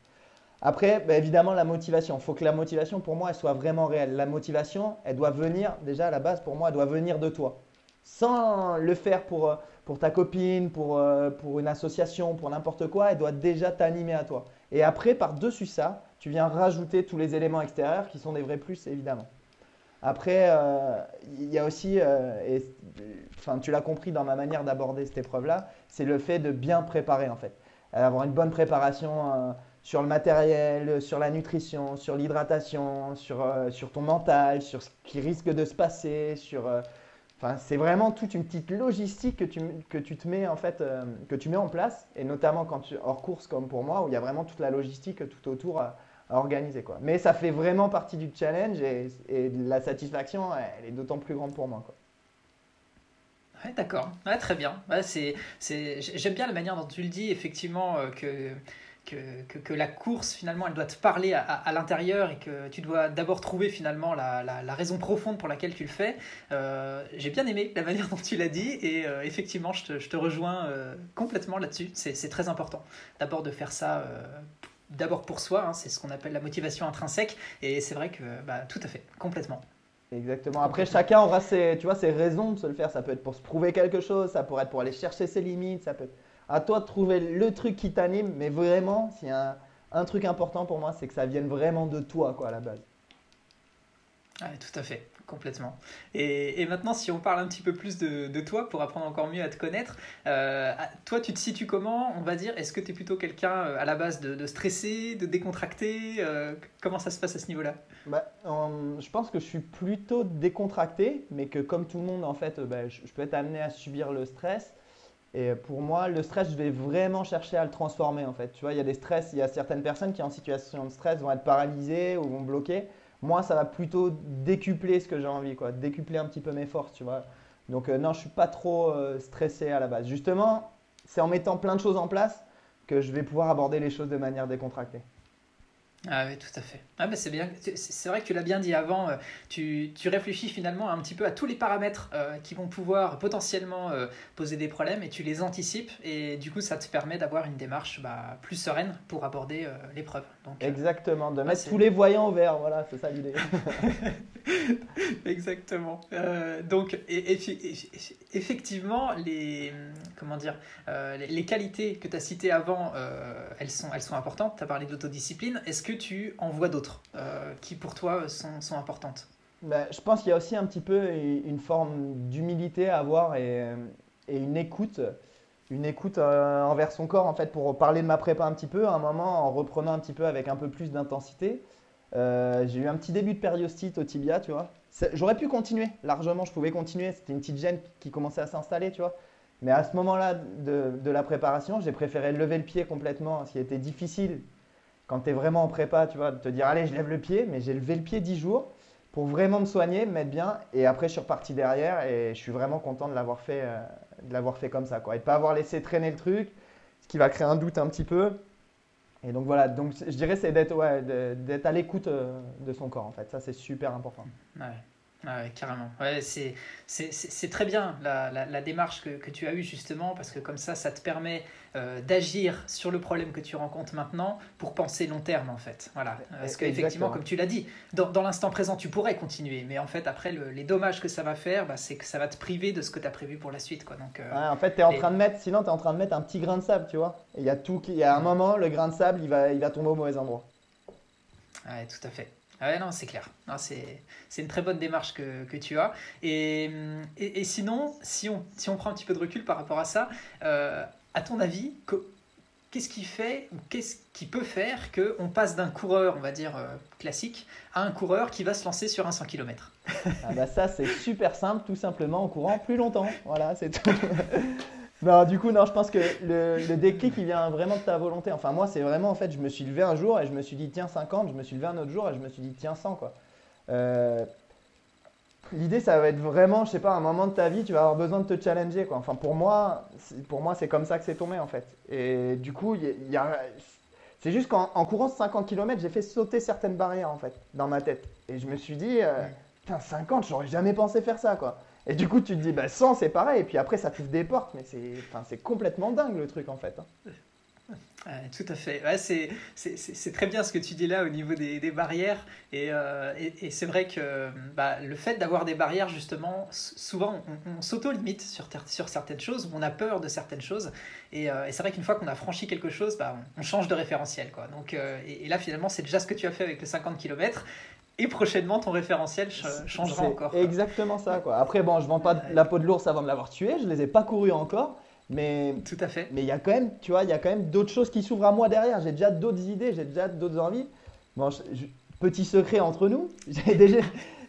Après, bah, évidemment, la motivation. Il faut que la motivation, pour moi, elle soit vraiment réelle. La motivation, elle doit venir, déjà à la base, pour moi, elle doit venir de toi. Sans le faire pour, euh, ta copine, euh, pour une association, pour n'importe quoi, elle doit déjà t'animer à toi. Et après, par-dessus ça, tu viens rajouter tous les éléments extérieurs qui sont des vrais plus, évidemment. Après, euh, il y a aussi, euh, et, tu l'as compris dans ma manière d'aborder cette épreuve-là, c'est le fait de bien préparer en fait. Avoir une bonne préparation euh, sur le matériel, sur la nutrition, sur l'hydratation, sur, sur ton mental, sur ce qui risque de se passer, sur, Enfin, c'est vraiment toute une petite logistique que tu, que tu te mets en fait, que tu mets en place, et notamment quand tu hors course comme pour moi, où il y a vraiment toute la logistique tout autour organiser quoi. Mais ça fait vraiment partie du challenge et, la satisfaction, elle est d'autant plus grande pour moi quoi. Ouais, d'accord. Très bien. Ouais, c'est, c'est... J'aime bien la manière dont tu le dis, effectivement, euh, que, que, que, la course, finalement, elle doit te parler à, l'intérieur et que tu dois d'abord trouver, finalement, la, la, raison profonde pour laquelle tu le fais. Euh, j'ai bien aimé la manière dont tu l'as dit et euh, effectivement, je te, je te rejoins complètement là-dessus. C'est, très important, d'abord de faire ça d'abord pour soi, hein, c'est ce qu'on appelle la motivation intrinsèque, et c'est vrai que bah, tout à fait, complètement. Exactement. Après, chacun aura ses, tu vois, ses raisons de se le faire. Ça peut être pour se prouver quelque chose, ça pourrait être pour aller chercher ses limites, ça peut être à toi de trouver le truc qui t'anime, mais vraiment, s'il y a un, un, truc important pour moi, c'est que ça vienne vraiment de toi, quoi, à la base. Ouais, tout à fait, complètement. Et, et, maintenant, si on parle un petit peu plus de, de, toi pour apprendre encore mieux à te connaître, euh, toi, tu te situes comment? On va dire, est-ce que tu es plutôt quelqu'un à la base de, de stressé, de décontracté euh, Comment ça se passe à ce niveau-là? Bah, euh, Je pense que je suis plutôt décontracté, mais que comme tout le monde, en fait, bah, je, je, peux être amené à subir le stress. Et pour moi, le stress, je vais vraiment chercher à le transformer, en fait. Tu vois, il y a des stress, il y a certaines personnes qui, en situation de stress, vont être paralysées ou vont bloquer. Moi, ça va plutôt décupler ce que j'ai envie, quoi, décupler un petit peu mes forces, tu vois. Donc euh, non, je suis pas trop euh, stressé à la base. Justement, c'est en mettant plein de choses en place que je vais pouvoir aborder les choses de manière décontractée. Ah oui, tout à fait. Ah ben c'est bien. C'est vrai que tu l'as bien dit avant. euh, Tu, tu, réfléchis finalement un petit peu à tous les paramètres euh, qui vont pouvoir potentiellement euh, poser des problèmes et tu les anticipes et du coup ça te permet d'avoir une démarche bah, plus sereine pour aborder euh, l'épreuve. Exactement, de mettre tous les voyants au vert. Voilà, c'est ça l'idée. (laughs) Exactement. Donc et, et, effectivement les comment dire les, les, qualités que tu as citées avant elles sont elles sont importantes. Tu as parlé d'autodiscipline. Est-ce que tu en vois d'autres euh, qui pour toi sont, importantes ben, Je pense qu'il y a aussi un petit peu une forme d'humilité à avoir et, et, une écoute. Une écoute euh, envers son corps, en fait, pour parler de ma prépa un petit peu, à un moment, en reprenant un petit peu avec un peu plus d'intensité. Euh, j'ai eu un petit début de périostite au tibia, tu vois. J'aurais pu continuer, largement, je pouvais continuer. C'était une petite gêne qui commençait à s'installer, tu vois. Mais à ce moment-là de, de, la préparation, j'ai préféré lever le pied complètement, ce qui était difficile quand tu es vraiment en prépa, tu vois, de te dire allez, je lève le pied, mais j'ai levé le pied 10 jours pour vraiment me soigner, me mettre bien. Et après, je suis reparti derrière et je suis vraiment content de l'avoir fait, euh, comme ça, quoi. Et de pas avoir laissé traîner le truc, ce qui va créer un doute un petit peu. Et donc voilà, donc je dirais c'est d'être ouais, à l'écoute euh, de son corps en fait. Ça c'est super important. Ah ouais, carrément. Ouais, c'est, très bien la, la, la, démarche que, que tu as eue justement parce que comme ça, ça te permet euh, d'agir sur le problème que tu rencontres maintenant pour penser long terme en fait. Voilà. Parce qu'effectivement, comme tu l'as dit, dans, dans l'instant présent, tu pourrais continuer, mais en fait, après, le, les dommages que ça va faire, bah, c'est que ça va te priver de ce que tu as prévu pour la suite. Quoi. Donc, euh, ouais, en fait, tu es en train de mettre, sinon, tu es en train de mettre un petit grain de sable, tu vois. Il y a tout, y a un moment, le grain de sable, il va, il va tomber au mauvais endroit. Ouais, tout à fait. Ah ouais, non, c'est clair. C'est, c'est une très bonne démarche que, que tu as. Et, et, et, sinon, si on, si on prend un petit peu de recul par rapport à ça, euh, à ton avis, que, qu'est-ce qui fait ou qu'est-ce qui peut faire qu'on passe d'un coureur, on va dire, euh, classique, à un coureur qui va se lancer sur un 100 km ah bah Ça, c'est super simple, tout simplement en courant plus longtemps. Voilà, c'est tout. (laughs) Non, du coup, non, je pense que le, le, déclic, il vient vraiment de ta volonté. Enfin, moi, c'est vraiment, en fait, je me suis levé un jour et je me suis dit, tiens, 50. Je me suis levé un autre jour et je me suis dit, tiens, 100, quoi. Euh, L'idée, ça va être vraiment, je sais pas, un moment de ta vie, tu vas avoir besoin de te challenger. Quoi. Enfin, pour moi, pour moi, c'est comme ça que c'est tombé en fait. Et du coup, il y, a, c'est juste qu'en courant 50 km, j'ai fait sauter certaines barrières en fait dans ma tête. Et je me suis dit, euh, putain, 50, j'aurais jamais pensé faire ça quoi. Et du coup, tu te dis, bah 100, c'est pareil. Et puis après, ça t'ouvre des portes, mais c'est complètement dingue le truc en fait. Hein tout à fait. Ouais, c'est très bien ce que tu dis là au niveau des, barrières. Et, euh, et, et c'est vrai que bah, le fait d'avoir des barrières, justement, souvent on, s'auto-limite sur, sur certaines choses, on a peur de certaines choses. Et, euh, et c'est vrai qu'une fois qu'on a franchi quelque chose, bah, on, change de référentiel. Quoi. Donc, euh, et, là, finalement, c'est déjà ce que tu as fait avec les 50 km. Et prochainement, ton référentiel changera encore. Exactement ça. Quoi. Après, bon, je vends pas la peau de l'ours avant de l'avoir tué. Je les ai pas courus encore. Mais tout à fait. Mais il y a quand même, tu vois, il y a quand même d'autres choses qui s'ouvrent à moi derrière. J'ai déjà d'autres idées, j'ai déjà d'autres envies. Bon, petit secret entre nous, (laughs) j'ai déjà,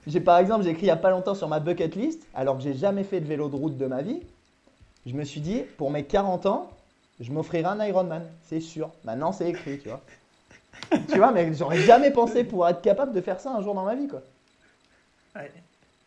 j'ai par exemple, j'ai écrit il y a pas longtemps sur ma bucket list, alors que j'ai jamais fait de vélo de route de ma vie. Je me suis dit, pour mes 40 ans, je m'offrirai un Ironman, c'est sûr. Maintenant, c'est écrit, tu vois. (laughs) tu vois, mais j'aurais jamais pensé pouvoir être capable de faire ça un jour dans ma vie, quoi. Ouais.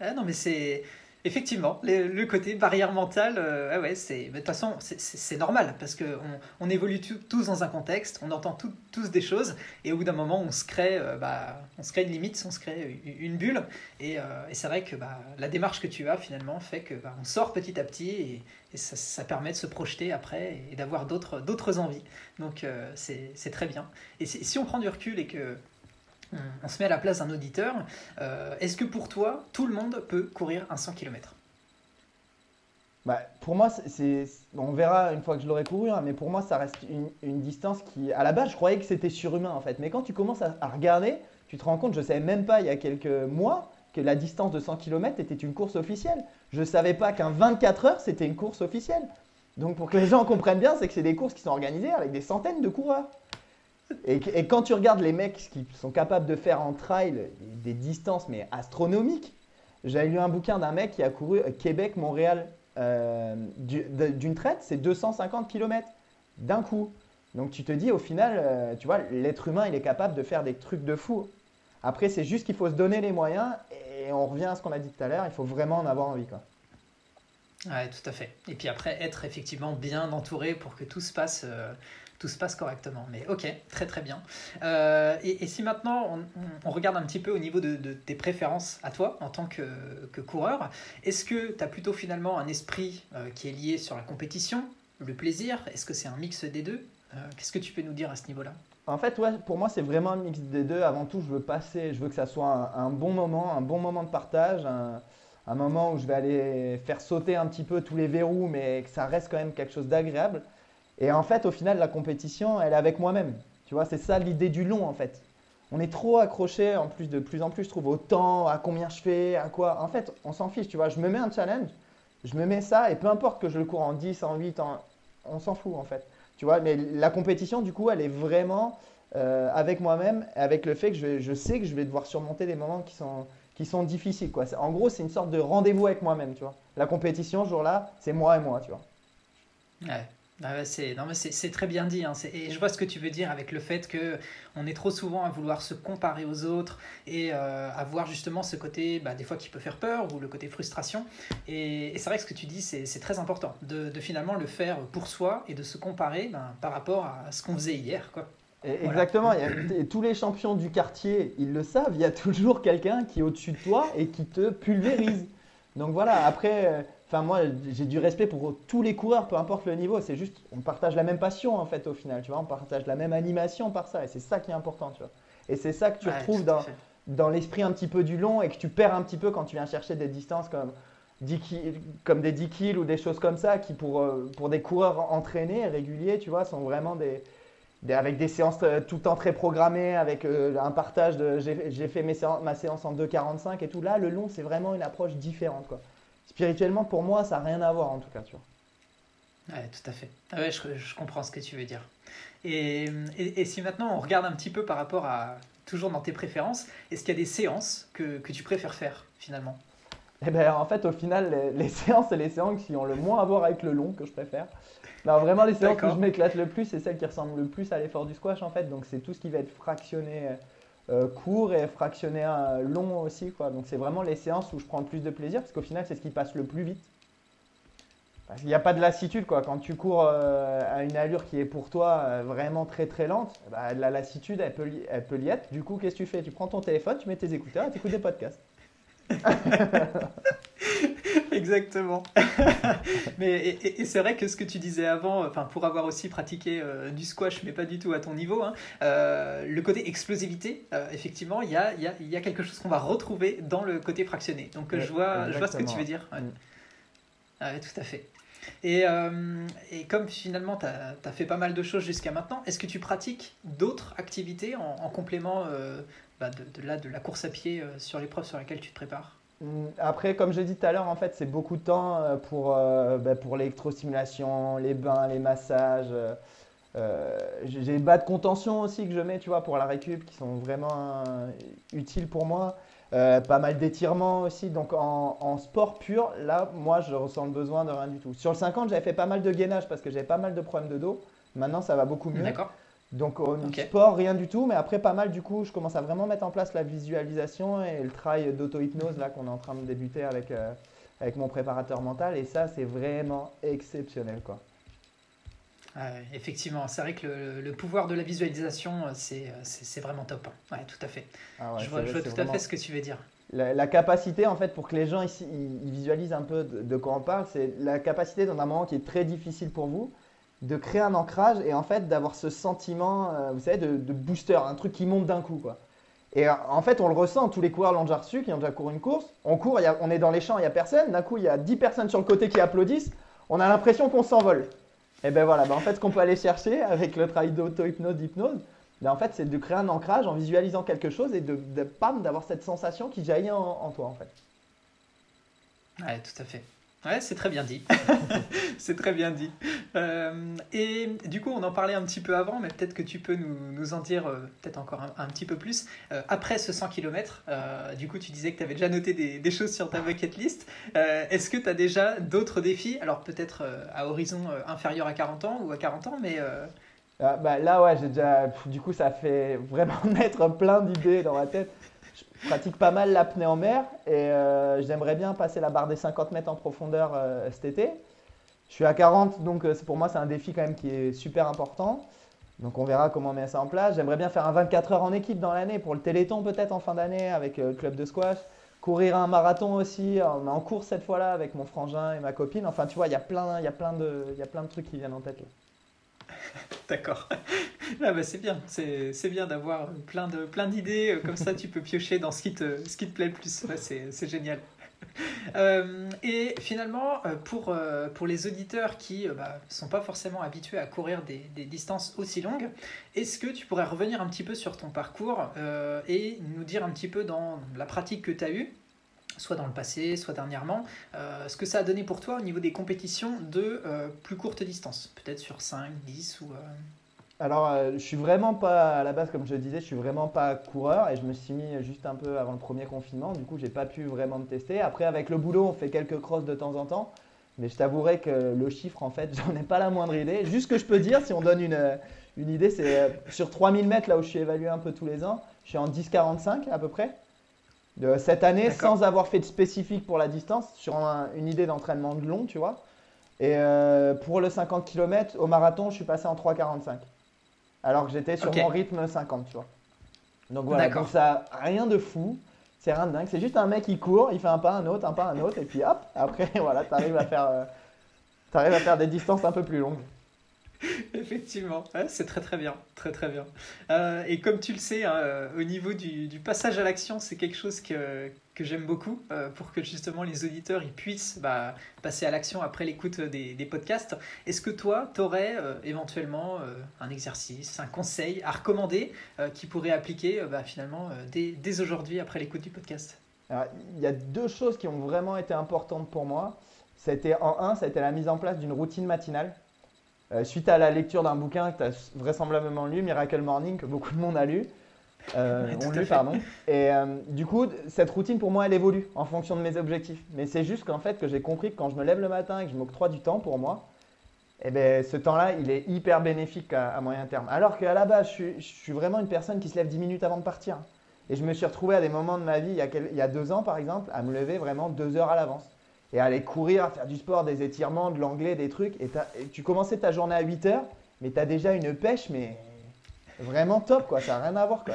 Ah non, mais c'est Effectivement, le, côté barrière mentale, euh, ouais, c'est, de toute façon, c'est normal parce qu'on on évolue tous dans un contexte, on entend tous des choses et au bout d'un moment, on se crée, euh, bah, on se crée une limite, on se crée une, bulle. Et, euh, et c'est vrai que bah, la démarche que tu as finalement fait que bah, on sort petit à petit et, ça, ça, permet de se projeter après et d'avoir d'autres envies. Donc c'est très bien. Et si on prend du recul et que on se met à la place d'un auditeur. Euh, est-ce que pour toi, tout le monde peut courir un 100 km bah, pour moi, on verra une fois que je l'aurai couru, hein, mais pour moi, ça reste une, distance qui, à la base, je croyais que c'était surhumain en fait. Mais quand tu commences à, regarder, tu te rends compte, je ne savais même pas il y a quelques mois que la distance de 100 km était une course officielle. Je ne savais pas qu'un 24 heures, c'était une course officielle. Donc pour que les gens comprennent bien, c'est que c'est des courses qui sont organisées avec des centaines de coureurs. Et, quand tu regardes les mecs qui sont capables de faire en trail des distances mais astronomiques, j'avais lu un bouquin d'un mec qui a couru Québec-Montréal euh, d'une traite, c'est 250 km d'un coup. Donc tu te dis au final, euh, tu vois, l'être humain il est capable de faire des trucs de fou. Après c'est juste qu'il faut se donner les moyens et on revient à ce qu'on a dit tout à l'heure, il faut vraiment en avoir envie quoi. Ouais, tout à fait. Et puis après, être effectivement bien entouré pour que tout se passe euh, tout se passe correctement. Mais ok, très très bien. Euh, et, si maintenant on, regarde un petit peu au niveau de, tes préférences à toi en tant que, coureur, est-ce que tu as plutôt finalement un esprit euh, qui est lié sur la compétition, le plaisir? Est-ce que c'est un mix des deux? Euh, Qu'est-ce que tu peux nous dire à ce niveau-là? En fait, ouais, pour moi, c'est vraiment un mix des deux. Avant tout, je veux passer, je veux que ça soit un, bon moment, un bon moment de partage, un, un, moment où je vais aller faire sauter un petit peu tous les verrous, mais que ça reste quand même quelque chose d'agréable. Et en fait, au final, la compétition, elle est avec moi-même. Tu vois, c'est ça l'idée du long, en fait. On est trop accroché, en plus de plus en plus, je trouve, au temps, à combien je fais, à quoi. En fait, on s'en fiche, tu vois. Je me mets un challenge, je me mets ça, et peu importe que je le cours en 10, en 8, en... on s'en fout, en fait. Tu vois, mais la compétition, du coup, elle est vraiment euh, avec moi-même, avec le fait que je, sais que je vais devoir surmonter des moments qui sont, qui sont difficiles. Quoi. En gros, c'est une sorte de rendez-vous avec moi-même, tu vois. La compétition, ce jour-là, c'est moi et moi, tu vois. Ouais. Ah c'est non mais c'est très bien dit hein. et je vois ce que tu veux dire avec le fait que on est trop souvent à vouloir se comparer aux autres et euh, avoir justement ce côté bah, des fois qui peut faire peur ou le côté frustration et, c'est vrai que ce que tu dis c'est très important de, finalement le faire pour soi et de se comparer ben, par rapport à ce qu'on faisait hier quoi. Exactement, et tous les champions du quartier, ils le savent, il y a toujours quelqu'un qui est au-dessus de toi et qui te pulvérise. Donc voilà, après, Enfin, moi, j'ai du respect pour tous les coureurs, peu importe le niveau. C'est juste, on partage la même passion, en fait, au final. Tu vois, on partage la même animation par ça. Et c'est ça qui est important, tu vois. Et c'est ça que tu retrouves dans, dans l'esprit un petit peu du long et que tu perds un petit peu quand tu viens chercher des distances comme, 10 comme des 10 kills ou des choses comme ça qui, pour, euh, pour des coureurs entraînés, réguliers, tu vois, sont vraiment des, avec des séances euh, tout le temps très programmées, avec euh, un partage de j'ai fait mes ma séance en 2,45 et tout. Là, le long, c'est vraiment une approche différente, quoi spirituellement, pour moi, ça n'a rien à voir en tout cas, tu vois. Ouais, tout à fait. Ah ouais, je, je, comprends ce que tu veux dire. Et, et, si maintenant on regarde un petit peu par rapport à, toujours dans tes préférences, est-ce qu'il y a des séances que, que tu préfères faire finalement? Eh bien, en fait, au final, les, (laughs) séances, c'est les séances qui ont le moins à voir avec le long que je préfère. Alors, vraiment, les séances où je m'éclate le plus, c'est celles qui ressemblent le plus à l'effort du squash, en fait. Donc, c'est tout ce qui va être fractionné euh, court et fractionné euh, long aussi. Quoi. Donc c'est vraiment les séances où je prends le plus de plaisir parce qu'au final, c'est ce qui passe le plus vite. Parce qu'il n'y a pas de lassitude. Quoi. Quand tu cours euh, à une allure qui est pour toi vraiment très très lente, bah, la lassitude, elle peut, elle peut y être. Du coup, qu'est-ce que tu fais? Tu prends ton téléphone, tu mets tes écouteurs et tu écoutes des podcasts. (laughs) Exactement. (laughs) mais et, c'est vrai que ce que tu disais avant, enfin pour avoir aussi pratiqué euh, du squash, mais pas du tout à ton niveau, hein, euh, le côté explosivité, euh, effectivement, il y a, y, a, y a, quelque chose qu'on va retrouver dans le côté fractionné. Donc je vois, je vois ce que tu veux dire. Ouais. Mm. tout à fait. Et, et comme finalement tu as, as, fait pas mal de choses jusqu'à maintenant, est-ce que tu pratiques d'autres activités en, en complément bah, de, de, la, de la course à pied sur l'épreuve sur laquelle tu te prépares? Après, comme je dit tout à l'heure, en fait, c'est beaucoup de temps euh, pour, euh, bah, pour l'électrostimulation, les bains, les massages. Euh, j'ai des bas de contention aussi que je mets, tu vois, pour la récup, qui sont vraiment utiles pour moi. pas mal d'étirements aussi. Donc en, en, sport pur, là, moi, je ressens le besoin de rien du tout. Sur le 50, j'avais fait pas mal de gainage parce que j'avais pas mal de problèmes de dos. Maintenant, ça va beaucoup mieux. D'accord. Donc au sport, rien du tout, mais après pas mal du coup, je commence à vraiment mettre en place la visualisation et le travail d'auto-hypnose là qu'on est en train de débuter avec, euh, avec mon préparateur mental et ça c'est vraiment exceptionnel quoi. effectivement, c'est vrai que le, pouvoir de la visualisation euh, euh, c'est vraiment top. Hein. Ouais, tout à fait. Ah je vois, tout à fait ce que tu veux dire. La, capacité en fait pour que les gens ici ils, visualisent un peu de, de quoi on parle, c'est la capacité dans un moment qui est très difficile pour vous de créer un ancrage et en fait d'avoir ce sentiment, euh, vous savez, de, booster, un truc qui monte d'un coup. Quoi. Et euh, en fait, on le ressent, tous les coureurs l'ont déjà reçu, qui ont déjà couru une course. On court, on est dans les champs, il n'y a personne. D'un coup, il y a 10 personnes sur le côté qui applaudissent. On a l'impression qu'on s'envole. Et ben voilà, ben en fait, ce qu'on peut aller chercher (laughs) avec le travail d'auto-hypnose, d'hypnose, ben en fait, c'est de créer un ancrage en visualisant quelque chose et de, de d'avoir cette sensation qui jaillit en, en toi, en fait. Ouais, tout à fait. Ouais, c'est très bien dit. (laughs) c'est très bien dit. Euh, et du coup, on en parlait un petit peu avant, mais peut-être que tu peux nous, nous en dire euh, peut-être encore un, petit peu plus. Euh, après ce 100 km, du coup, tu disais que tu avais déjà noté des, des, choses sur ta bucket list. Est-ce que tu as déjà d'autres défis? Alors peut-être à horizon inférieur à 40 ans ou à 40 ans, mais... Ah, bah, là, ouais, j'ai déjà... Du coup, ça fait vraiment (laughs) mettre plein d'idées dans ma tête. Je pratique pas mal l'apnée en mer et euh, j'aimerais bien passer la barre des 50 mètres en profondeur euh, cet été. Je suis à 40, donc euh, pour moi c'est un défi quand même qui est super important. Donc on verra comment on met ça en place. J'aimerais bien faire un 24 heures en équipe dans l'année pour le Téléthon peut-être en fin d'année avec le club de squash. Courir un marathon aussi, en, en course cette fois-là avec mon frangin et ma copine. Enfin tu vois, il y a plein, de trucs qui viennent en tête là. (laughs) D'accord. Ah bah c'est bien, c'est bien d'avoir plein de plein d'idées, euh, comme ça tu peux piocher dans ce qui te, ce qui te plaît le plus, c'est génial. (laughs) Euh, et finalement, euh, pour, pour les auditeurs qui ne bah, sont pas forcément habitués à courir des, des distances aussi longues, est-ce que tu pourrais revenir un petit peu sur ton parcours et nous dire un petit peu dans la pratique que tu as eue soit dans le passé, soit dernièrement, euh, ce que ça a donné pour toi au niveau des compétitions de euh, plus courte distance, peut-être sur 5, 10 ou... Euh, Alors, je suis vraiment pas, à la base, comme je le disais, je suis vraiment pas coureur et je me suis mis juste un peu avant le premier confinement, du coup, j'ai pas pu vraiment me tester. Après, avec le boulot, on fait quelques crosses de temps en temps, mais je t'avouerai que le chiffre, en fait, (laughs) j'en ai pas la moindre idée. Juste ce que je peux dire, si on donne une, une idée, c'est sur 3000 mètres, là où je suis évalué un peu tous les ans, je suis en 10,45 à peu près de cette année sans avoir fait de spécifique pour la distance, sur une idée d'entraînement de long, tu vois. Et euh, pour le 50 km, au marathon, je suis passé en 3,45. Alors que j'étais sur mon rythme 50, tu vois. Donc voilà, donc ça, rien de fou, c'est rien de dingue. C'est juste un mec qui court, il fait un pas, un autre, un pas, un autre, et puis hop, après, (laughs) voilà, à faire, euh, arrives à faire des distances un peu plus longues. (laughs) Effectivement, c'est très très bien, très très bien. Euh, et comme tu le sais, hein, euh, au niveau du, passage à l'action, c'est quelque chose que, que j'aime beaucoup euh, pour que justement les auditeurs ils puissent bah, passer à l'action après l'écoute des, des, podcasts. Est-ce que toi, tu aurais éventuellement un exercice, un conseil à recommander qui pourrait appliquer bah, finalement dès, dès aujourd'hui après l'écoute du podcast? Il y a deux choses qui ont vraiment été importantes pour moi. C'était en un, été la mise en place d'une routine matinale euh, suite à la lecture d'un bouquin que tu as vraisemblablement lu, Miracle Morning, que beaucoup de monde a lu. Euh, on lu, pardon. Et euh, du coup, cette routine pour moi, elle évolue en fonction de mes objectifs. Mais c'est juste qu'en fait, que j'ai compris que quand je me lève le matin et que je m'octroie du temps pour moi, eh ben, ce temps-là, il est hyper bénéfique à, moyen terme. Alors qu'à la base, je suis, je suis, vraiment une personne qui se lève 10 minutes avant de partir. Et je me suis retrouvé à des moments de ma vie, il y a, il y a deux ans par exemple, à me lever vraiment deux heures à l'avance. Et aller courir, faire du sport, des étirements, de l'anglais, des trucs. Et, tu commençais ta journée à 8 heures, mais tu as déjà une pêche, mais vraiment top, quoi. Ça n'a rien à voir, quoi.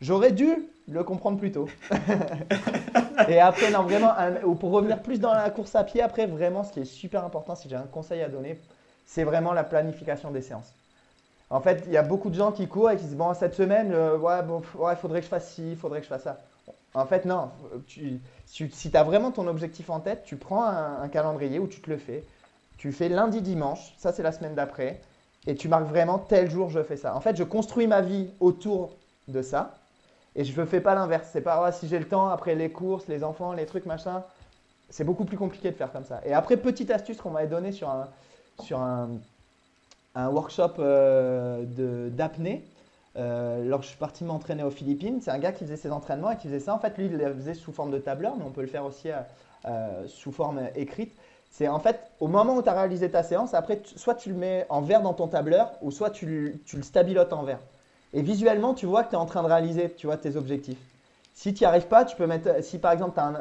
J'aurais dû le comprendre plus tôt. (laughs) et après, non, vraiment, pour revenir plus dans la course à pied, après, vraiment, ce qui est super important, si j'ai un conseil à donner, c'est vraiment la planification des séances. En fait, il y a beaucoup de gens qui courent et qui disent Bon, cette semaine, euh, ouais, bon, ouais, faudrait que je fasse ci, il faudrait que je fasse ça. En fait, non. si tu as vraiment ton objectif en tête, tu prends un, calendrier où tu te le fais. Tu fais lundi, dimanche, ça c'est la semaine d'après, et tu marques vraiment tel jour je fais ça. En fait, je construis ma vie autour de ça, et je ne fais pas l'inverse. C'est pas si j'ai le temps après les courses, les enfants, les trucs, machin. C'est beaucoup plus compliqué de faire comme ça. Et après, petite astuce qu'on m'avait donnée sur un, sur un workshop euh, d'apnée. Euh, lorsque je suis parti m'entraîner aux Philippines, c'est un gars qui faisait ses entraînements et qui faisait ça. En fait, lui, il le faisait sous forme de tableur, mais on peut le faire aussi euh, sous forme écrite. C'est en fait, au moment où tu as réalisé ta séance, après, soit tu le mets en vert dans ton tableur, ou soit tu, tu le stabilotes en vert. Et visuellement, tu vois que tu es en train de réaliser tu vois, tes objectifs. Si tu n'y arrives pas, tu peux mettre, si par exemple tu as un,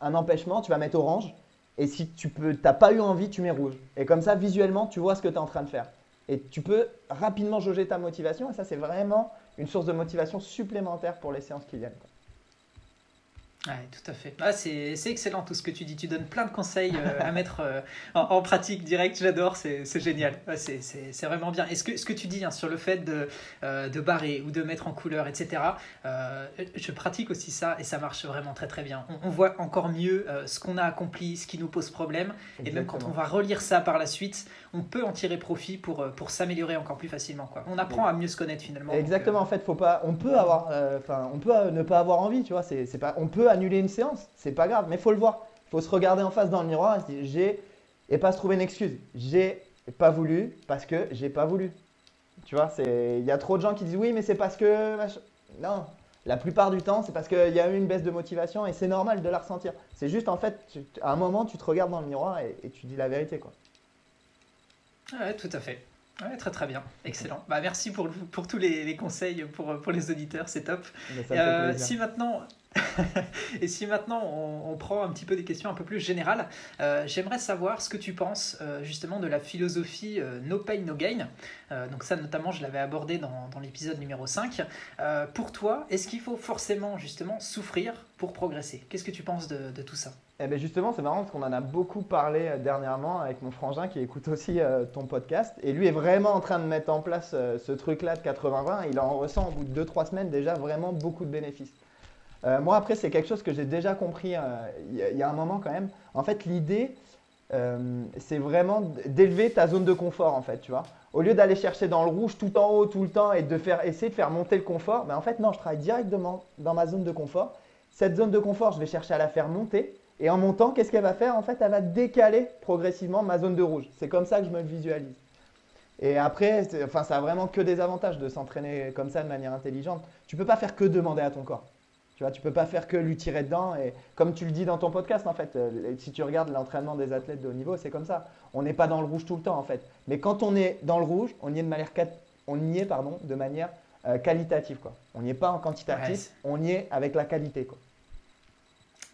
un, empêchement, tu vas mettre orange. Et si tu n'as pas eu envie, tu mets rouge. Et comme ça, visuellement, tu vois ce que tu es en train de faire. Et tu peux rapidement jauger ta motivation. Et ça, c'est vraiment une source de motivation supplémentaire pour les séances qui viennent. Oui, tout à fait. Ah, c'est excellent tout ce que tu dis. Tu donnes plein de conseils euh, à mettre euh, en, pratique direct. J'adore, c'est génial. c'est vraiment bien. Et ce que, ce que tu dis hein, sur le fait de, euh, de barrer ou de mettre en couleur, etc., je pratique aussi ça et ça marche vraiment très très bien. On, voit encore mieux ce qu'on a accompli, ce qui nous pose problème. Et même quand on va relire ça par la suite, on peut en tirer profit pour, pour s'améliorer encore plus facilement. Quoi. On apprend à mieux se connaître finalement. Exactement, en fait, faut pas, on peut, avoir, on peut ne pas avoir envie, tu vois. c'est pas, on peut annuler une séance, c'est pas grave, mais il faut le voir. Il faut se regarder en face dans le miroir et se dire j'ai et pas se trouver une excuse. J'ai pas voulu parce que j'ai pas voulu. Tu vois, c'est il y a trop de gens qui disent oui, mais c'est parce que non. La plupart du temps, c'est parce qu'il y a eu une baisse de motivation et c'est normal de la ressentir. C'est juste en fait, à un moment, tu te regardes dans le miroir et, tu dis la vérité. Quoi. Ouais, tout à fait. Ouais, très très bien, excellent. Bah, merci pour, pour tous les, conseils pour, pour les auditeurs, c'est top. Euh, si maintenant, (laughs) et si maintenant on, prend un petit peu des questions un peu plus générales, euh, j'aimerais savoir ce que tu penses euh, justement de la philosophie euh, No Pain No Gain. donc ça notamment je l'avais abordé dans, l'épisode numéro 5. pour toi, est-ce qu'il faut forcément justement souffrir pour progresser? Qu'est-ce que tu penses de, de tout ça? Eh bien justement, c'est marrant parce qu'on en a beaucoup parlé dernièrement avec mon frangin qui écoute aussi ton podcast. Et lui est vraiment en train de mettre en place ce truc-là de 80-20. Il en ressent au bout de 2-3 semaines déjà vraiment beaucoup de bénéfices. Euh, moi, après, c'est quelque chose que j'ai déjà compris euh, il y, a un moment quand même. En fait, l'idée, euh, c'est vraiment d'élever ta zone de confort, en fait, tu vois. Au lieu d'aller chercher dans le rouge tout en haut, tout le temps, et de faire, essayer de faire monter le confort, ben, en fait, non, je travaille directement dans ma zone de confort. Cette zone de confort, je vais chercher à la faire monter. Et en montant, qu'est-ce qu'elle va faire? En fait, elle va décaler progressivement ma zone de rouge. C'est comme ça que je me le visualise. Et après, enfin, ça a vraiment que des avantages de s'entraîner comme ça de manière intelligente. Tu ne peux pas faire que demander à ton corps. Tu vois, tu peux pas faire que lui tirer dedans. Et comme tu le dis dans ton podcast, en fait, euh, si tu regardes l'entraînement des athlètes de haut niveau, c'est comme ça. On n'est pas dans le rouge tout le temps, en fait. Mais quand on est dans le rouge, on y est de manière, on y est, pardon, de manière euh, qualitative. Quoi. On n'y est pas en quantitatif, on y est avec la qualité. Quoi.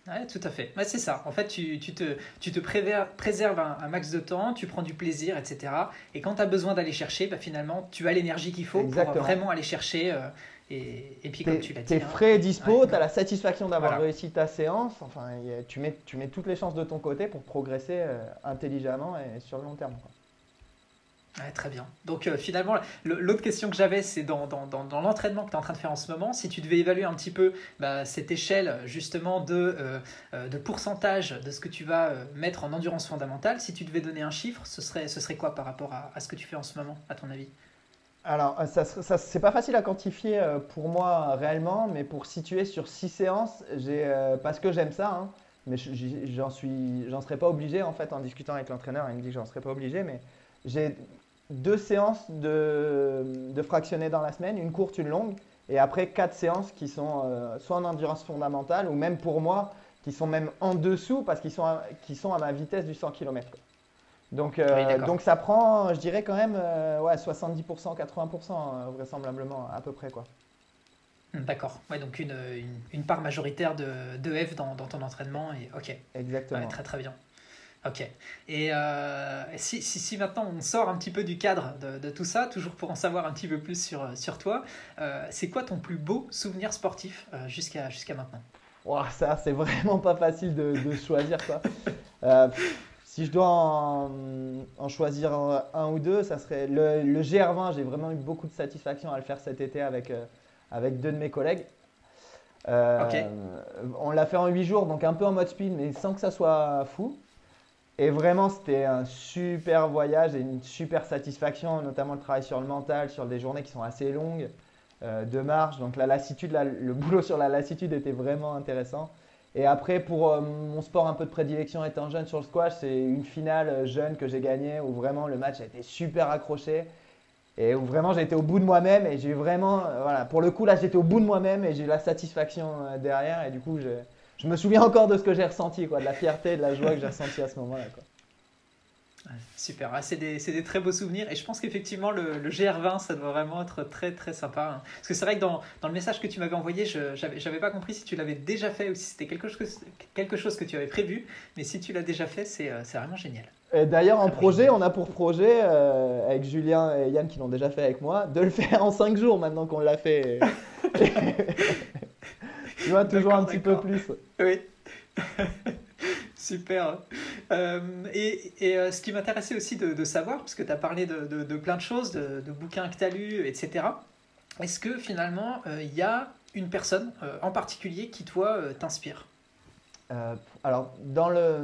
Ouais, tout à fait. Ouais, c'est ça. En fait, tu, tu te, tu te préserves un, max de temps, tu prends du plaisir, etc. Et quand tu as besoin d'aller chercher, bah, finalement, tu as l'énergie qu'il faut pour vraiment aller chercher. Euh, et, puis, comme tu l'as dit. Tu es hein, frais et dispo, tu as la satisfaction d'avoir réussi ta séance. Enfin, tu mets, tu mets toutes les chances de ton côté pour progresser euh, intelligemment et sur le long terme. très bien. Donc euh, finalement, l'autre question que j'avais, c'est dans, dans, dans, l'entraînement que tu es en train de faire en ce moment, si tu devais évaluer un petit peu bah, cette échelle justement de, euh, de pourcentage de ce que tu vas mettre en endurance fondamentale, si tu devais donner un chiffre, ce serait, ce serait quoi par rapport à, à ce que tu fais en ce moment, à ton avis? Alors, euh, ça, ça c'est pas facile à quantifier euh, pour moi réellement, mais pour situer sur six séances, euh, parce que j'aime ça, hein, mais j'en suis, j'en serais pas obligé en fait en discutant avec l'entraîneur, il me dit que j'en serais pas obligé, mais j'ai deux séances de, de fractionner dans la semaine, une courte, une longue, et après quatre séances qui sont soit en endurance fondamentale ou même pour moi qui sont même en dessous parce qu'ils sont, qui sont à ma vitesse du 100 km. Donc, euh, donc ça prend, je dirais quand même, euh, ouais, 70%, 80% euh, vraisemblablement, à peu près. quoi. D'accord. Ouais, donc une, une, part majoritaire de, de F dans, dans, ton entraînement. Et, ok. Exactement. très très bien. Ok. Et euh, si, si, si, maintenant on sort un petit peu du cadre de, de, tout ça, toujours pour en savoir un petit peu plus sur, sur toi, euh, c'est quoi ton plus beau souvenir sportif jusqu'à jusqu'à maintenant? Wow, Ça, c'est (laughs) vraiment pas facile de, de choisir ça. Euh, si je dois en, en, choisir un ou deux, ça serait le, le GR20. J'ai vraiment eu beaucoup de satisfaction à le faire cet été avec avec deux de mes collègues. Euh, on l'a fait en 8 jours, donc un peu en mode speed, mais sans que ça soit fou. Et vraiment, c'était un super voyage et une super satisfaction, notamment le travail sur le mental, sur des journées qui sont assez longues euh, de marche. Donc la lassitude, le boulot sur la lassitude était vraiment intéressant. Et après, pour euh, mon sport un peu de prédilection étant jeune sur le squash, c'est une finale jeune que j'ai gagnée où vraiment le match a été super accroché et où vraiment j'ai été au bout de moi-même et j'ai vraiment, euh, voilà, pour le coup là j'étais au bout de moi-même et j'ai eu la satisfaction euh, derrière et du coup je, je me souviens encore de ce que j'ai ressenti, quoi, de la fierté, de la joie que j'ai ressenti à ce moment-là. Quoi. Super, ah, c'est des, des, très beaux souvenirs et je pense qu'effectivement le, le, GR20 ça doit vraiment être très très sympa. Hein. Parce que c'est vrai que dans, dans, le message que tu m'avais envoyé, je n'avais pas compris si tu l'avais déjà fait ou si c'était quelque chose, quelque chose que tu avais prévu, mais si tu l'as déjà fait, c'est euh, vraiment génial. D'ailleurs, en projet, on a pour projet, euh, avec Julien et Yann qui l'ont déjà fait avec moi, de le faire en 5 jours maintenant qu'on l'a fait. (laughs) (laughs) tu vois, toujours un petit peu plus. Oui. Super. Euh, et, et euh, ce qui m'intéressait aussi de, de, savoir, parce que tu as parlé de, de, plein de choses, de, bouquins que tu as lus, etc. Est-ce que finalement, il y a une personne en particulier qui, toi, t'inspire? Euh, alors, dans le,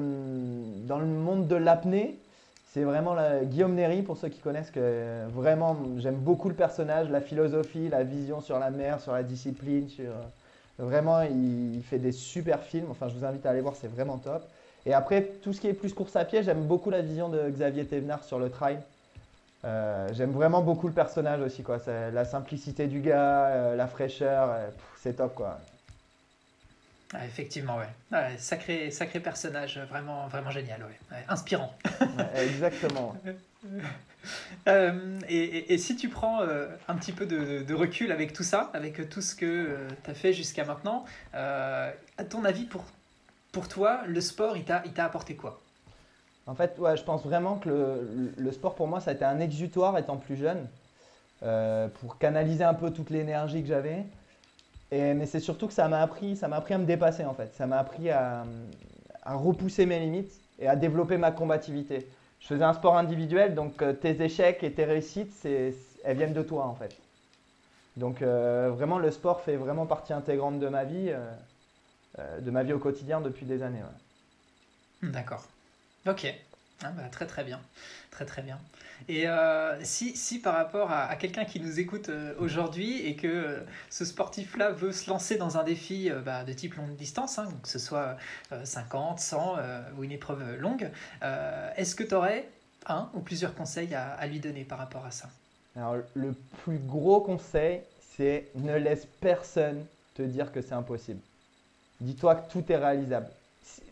dans le monde de l'apnée, c'est vraiment la, Guillaume Néry, pour ceux qui connaissent, que vraiment, j'aime beaucoup le personnage, la philosophie, la vision sur la mer, sur la discipline. Sur, vraiment, il, fait des super films. Enfin, je vous invite à aller voir, c'est vraiment top. Et après, tout ce qui est plus course à pied, j'aime beaucoup la vision de Xavier Thévenard sur le trail. Euh, j'aime vraiment beaucoup le personnage aussi, quoi. La simplicité du gars, euh, la fraîcheur, c'est top, quoi. Ah, effectivement, ouais. sacré, sacré personnage, vraiment, vraiment génial, ouais. inspirant. exactement. (laughs) Euh, et, et, si tu prends euh, un petit peu de, de, recul avec tout ça, avec tout ce que euh, tu as fait jusqu'à maintenant, à ton avis, pour, pour toi, le sport, il t'a apporté quoi? En fait, ouais, je pense vraiment que le, sport, pour moi, ça a été un exutoire étant plus jeune, pour canaliser un peu toute l'énergie que j'avais mais c'est surtout que ça m'a appris, ça appris à me dépasser en fait. Ça m'a appris à, repousser mes limites et à développer ma combativité. Je faisais un sport individuel, donc euh, tes échecs et tes réussites, elles viennent de toi en fait. Donc euh, vraiment, le sport fait vraiment partie intégrante de ma vie, euh, de ma vie au quotidien depuis des années. D'accord. Ok. Ah bah, très très bien. Très très bien. Et euh, si, si par rapport à, quelqu'un qui nous écoute euh, aujourd'hui et que euh, ce sportif-là veut se lancer dans un défi bah, de type longue distance, hein, que ce soit 50, 100 ou une épreuve longue, est-ce que tu aurais un ou plusieurs conseils à, à, lui donner par rapport à ça? Alors le plus gros conseil, c'est ne laisse personne te dire que c'est impossible. Dis-toi que tout est réalisable.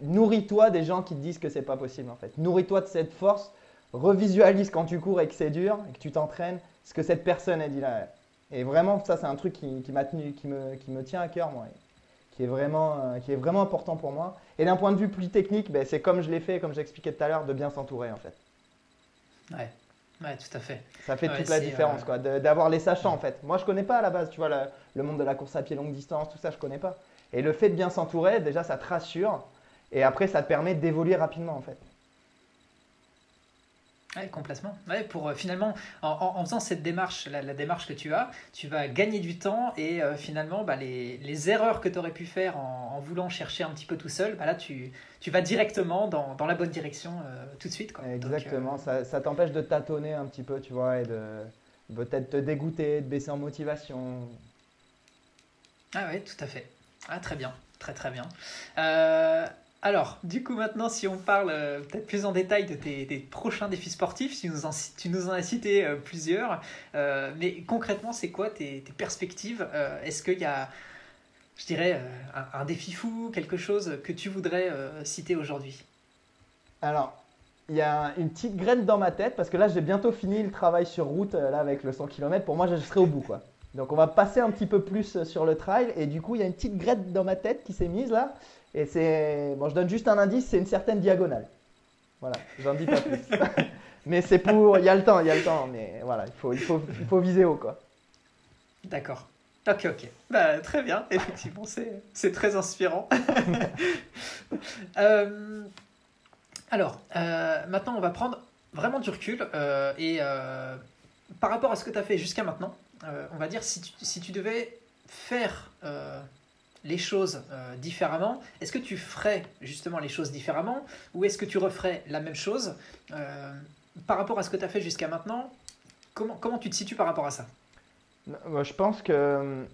Nourris-toi des gens qui te disent que c'est pas possible en fait. Nourris-toi de cette force revisualise quand tu cours et que c'est dur et que tu t'entraînes ce que cette personne a dit là. Et vraiment, ça, c'est un truc qui, qui m'a tenu, qui me, qui me tient à cœur, moi, qui est vraiment, euh, qui est vraiment important pour moi. Et d'un point de vue plus technique, ben, c'est comme je l'ai fait, comme j'expliquais tout à l'heure, de bien s'entourer, en fait. Ouais. Ouais, tout à fait. Ça fait toute la différence, quoi, d'avoir les sachants, en fait. Moi, je connais pas à la base, tu vois, le, monde de la course à pied longue distance, tout ça, je connais pas. Et le fait de bien s'entourer, déjà, ça te rassure. Et après, ça te permet d'évoluer rapidement, en fait. Oui, complètement. Ouais, pour euh, finalement, en, faisant cette démarche, la, démarche que tu as, tu vas gagner du temps et euh, finalement, bah, les, les, erreurs que tu aurais pu faire en, voulant chercher un petit peu tout seul, bah, là, tu, tu vas directement dans, dans la bonne direction euh, tout de suite. Quoi. Exactement, ça, ça t'empêche de tâtonner un petit peu, tu vois, et de peut-être te dégoûter, de baisser en motivation. Ah oui, tout à fait. Ah, très bien, très très bien. Euh, alors, du coup, maintenant, si on parle euh, peut-être plus en détail de tes, prochains défis sportifs, tu nous en, tu nous en as cité euh, plusieurs, mais concrètement, c'est quoi tes, perspectives Est-ce qu'il y a, je dirais, un, défi fou, quelque chose que tu voudrais citer aujourd'hui? Alors, il y a une petite graine dans ma tête, parce que là, j'ai bientôt fini le travail sur route, là, avec le 100 km. Pour moi, je serai au bout, quoi. Donc on va passer un petit peu plus sur le trail et du coup il y a une petite graine dans ma tête qui s'est mise là et c'est bon je donne juste un indice, c'est une certaine diagonale. Voilà, j'en dis pas plus. (laughs) mais c'est pour, il y a le temps, il y a le temps, mais voilà, il faut, il faut, il faut viser haut quoi. D'accord. Ok, ok. Bah, très bien, effectivement, c'est très inspirant. (laughs) Euh, alors, euh, maintenant, on va prendre vraiment du recul euh, et par rapport à ce que tu as fait jusqu'à maintenant, on va dire si tu, si tu devais faire les choses différemment, est-ce que tu ferais justement les choses différemment ou est-ce que tu referais la même chose Par rapport à ce que tu as fait jusqu'à maintenant, comment, comment tu te situes par rapport à ça? Je pense que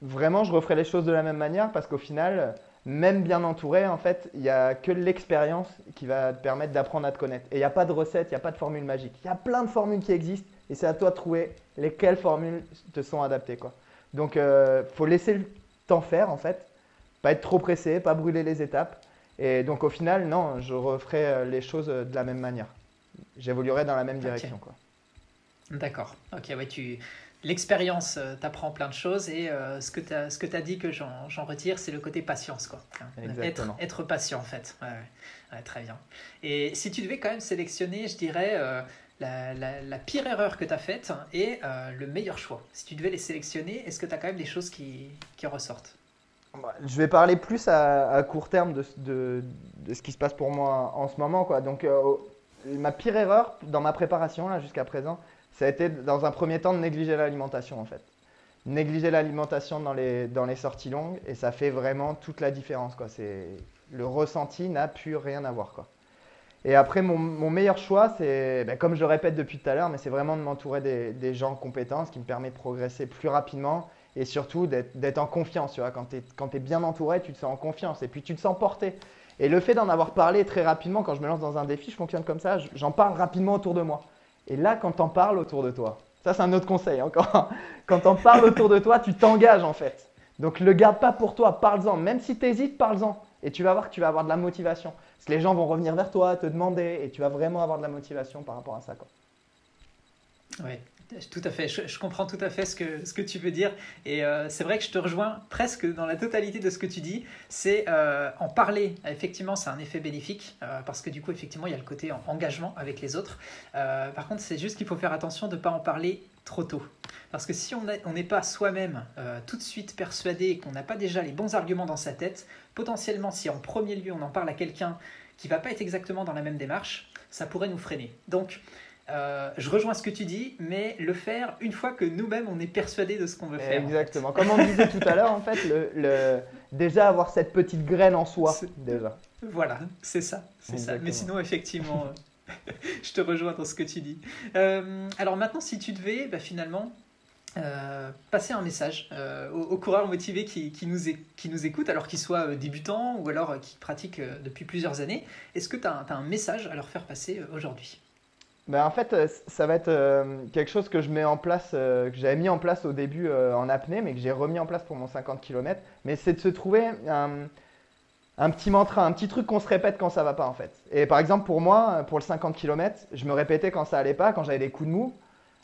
vraiment, je referai les choses de la même manière parce qu'au final, même bien entouré, en fait, il n'y a que l'expérience qui va te permettre d'apprendre à te connaître. Et il n'y a pas de recette, il n'y a pas de formule magique. Il y a plein de formules qui existent et c'est à toi de trouver lesquelles formules te sont adaptées. Quoi. Donc, il euh, faut laisser le temps faire, en fait. Pas être trop pressé, pas brûler les étapes. Et donc, au final, non, je referai euh, les choses de la même manière. J'évoluerai dans la même direction. Quoi. D'accord. Ok, ouais, tu l'expérience euh, t'apprend plein de choses et euh, ce que tu as, as dit que j'en retire, c'est le côté patience. Quoi. Être, être patient en fait. Ouais, très bien. Et si tu devais quand même sélectionner, je dirais, euh, la, la, pire erreur que tu as faite et le meilleur choix. Si tu devais les sélectionner, est-ce que tu as quand même des choses qui, qui ressortent? Bah, je vais parler plus à, court terme de, de, de, ce qui se passe pour moi en ce moment. Quoi. Donc, ma pire erreur dans ma préparation jusqu'à présent, ça a été dans un premier temps de négliger l'alimentation en fait. Négliger l'alimentation dans les, dans les sorties longues et ça fait vraiment toute la différence. Quoi. Le ressenti n'a plus rien à voir. Quoi. Et après, mon, meilleur choix, c'est, ben, comme je le répète depuis tout à l'heure, mais c'est vraiment de m'entourer des, gens compétents, ce qui me permet de progresser plus rapidement et surtout d'être en confiance. Tu vois. Quand tu es, bien entouré, tu te sens en confiance et puis tu te sens porté. Et le fait d'en avoir parlé très rapidement, quand je me lance dans un défi, je fonctionne comme ça, j'en parle rapidement autour de moi. Et là, quand t'en parles autour de toi, ça c'est un autre conseil encore. (laughs) quand t'en parles autour de toi, tu t'engages en fait. Donc le garde pas pour toi, parle-en. Même si tu hésites, parle-en. Et tu vas voir que tu vas avoir de la motivation. Parce que les gens vont revenir vers toi, te demander, et tu vas vraiment avoir de la motivation par rapport à ça. Oui, tout à fait, je, comprends tout à fait ce que, ce que tu veux dire. Et euh, c'est vrai que je te rejoins presque dans la totalité de ce que tu dis. C'est euh, en parler, effectivement, c'est un effet bénéfique, euh, parce que du coup, effectivement, il y a le côté engagement avec les autres. par contre, c'est juste qu'il faut faire attention de ne pas en parler trop tôt. Parce que si on n'est pas soi-même tout de suite persuadé qu'on n'a pas déjà les bons arguments dans sa tête, potentiellement, si en premier lieu on en parle à quelqu'un qui va pas être exactement dans la même démarche, ça pourrait nous freiner. Donc, euh, je rejoins ce que tu dis, mais le faire une fois que nous-mêmes on est persuadé de ce qu'on veut faire. Exactement. Comme on disait tout à l'heure, en fait, le, déjà avoir cette petite graine en soi, déjà. Voilà, c'est ça, c'est ça. Mais sinon, effectivement, euh, (laughs) je te rejoins dans ce que tu dis. Euh, alors maintenant, si tu devais, bah, finalement. passer un message aux, coureurs motivés qui, nous, qui nous écoutent, alors qu'ils soient débutants ou alors qui pratiquent depuis plusieurs années. Est-ce que tu as, un message à leur faire passer aujourd'hui? Ben, en fait, euh, ça va être euh, quelque chose que je mets en place, euh, que j'avais mis en place au début en apnée, mais que j'ai remis en place pour mon 50 km. Mais c'est de se trouver petit mantra, un petit truc qu'on se répète quand ça va pas en fait. Et par exemple, pour moi, pour le 50 km, je me répétais quand ça allait pas, quand j'avais des coups de mou,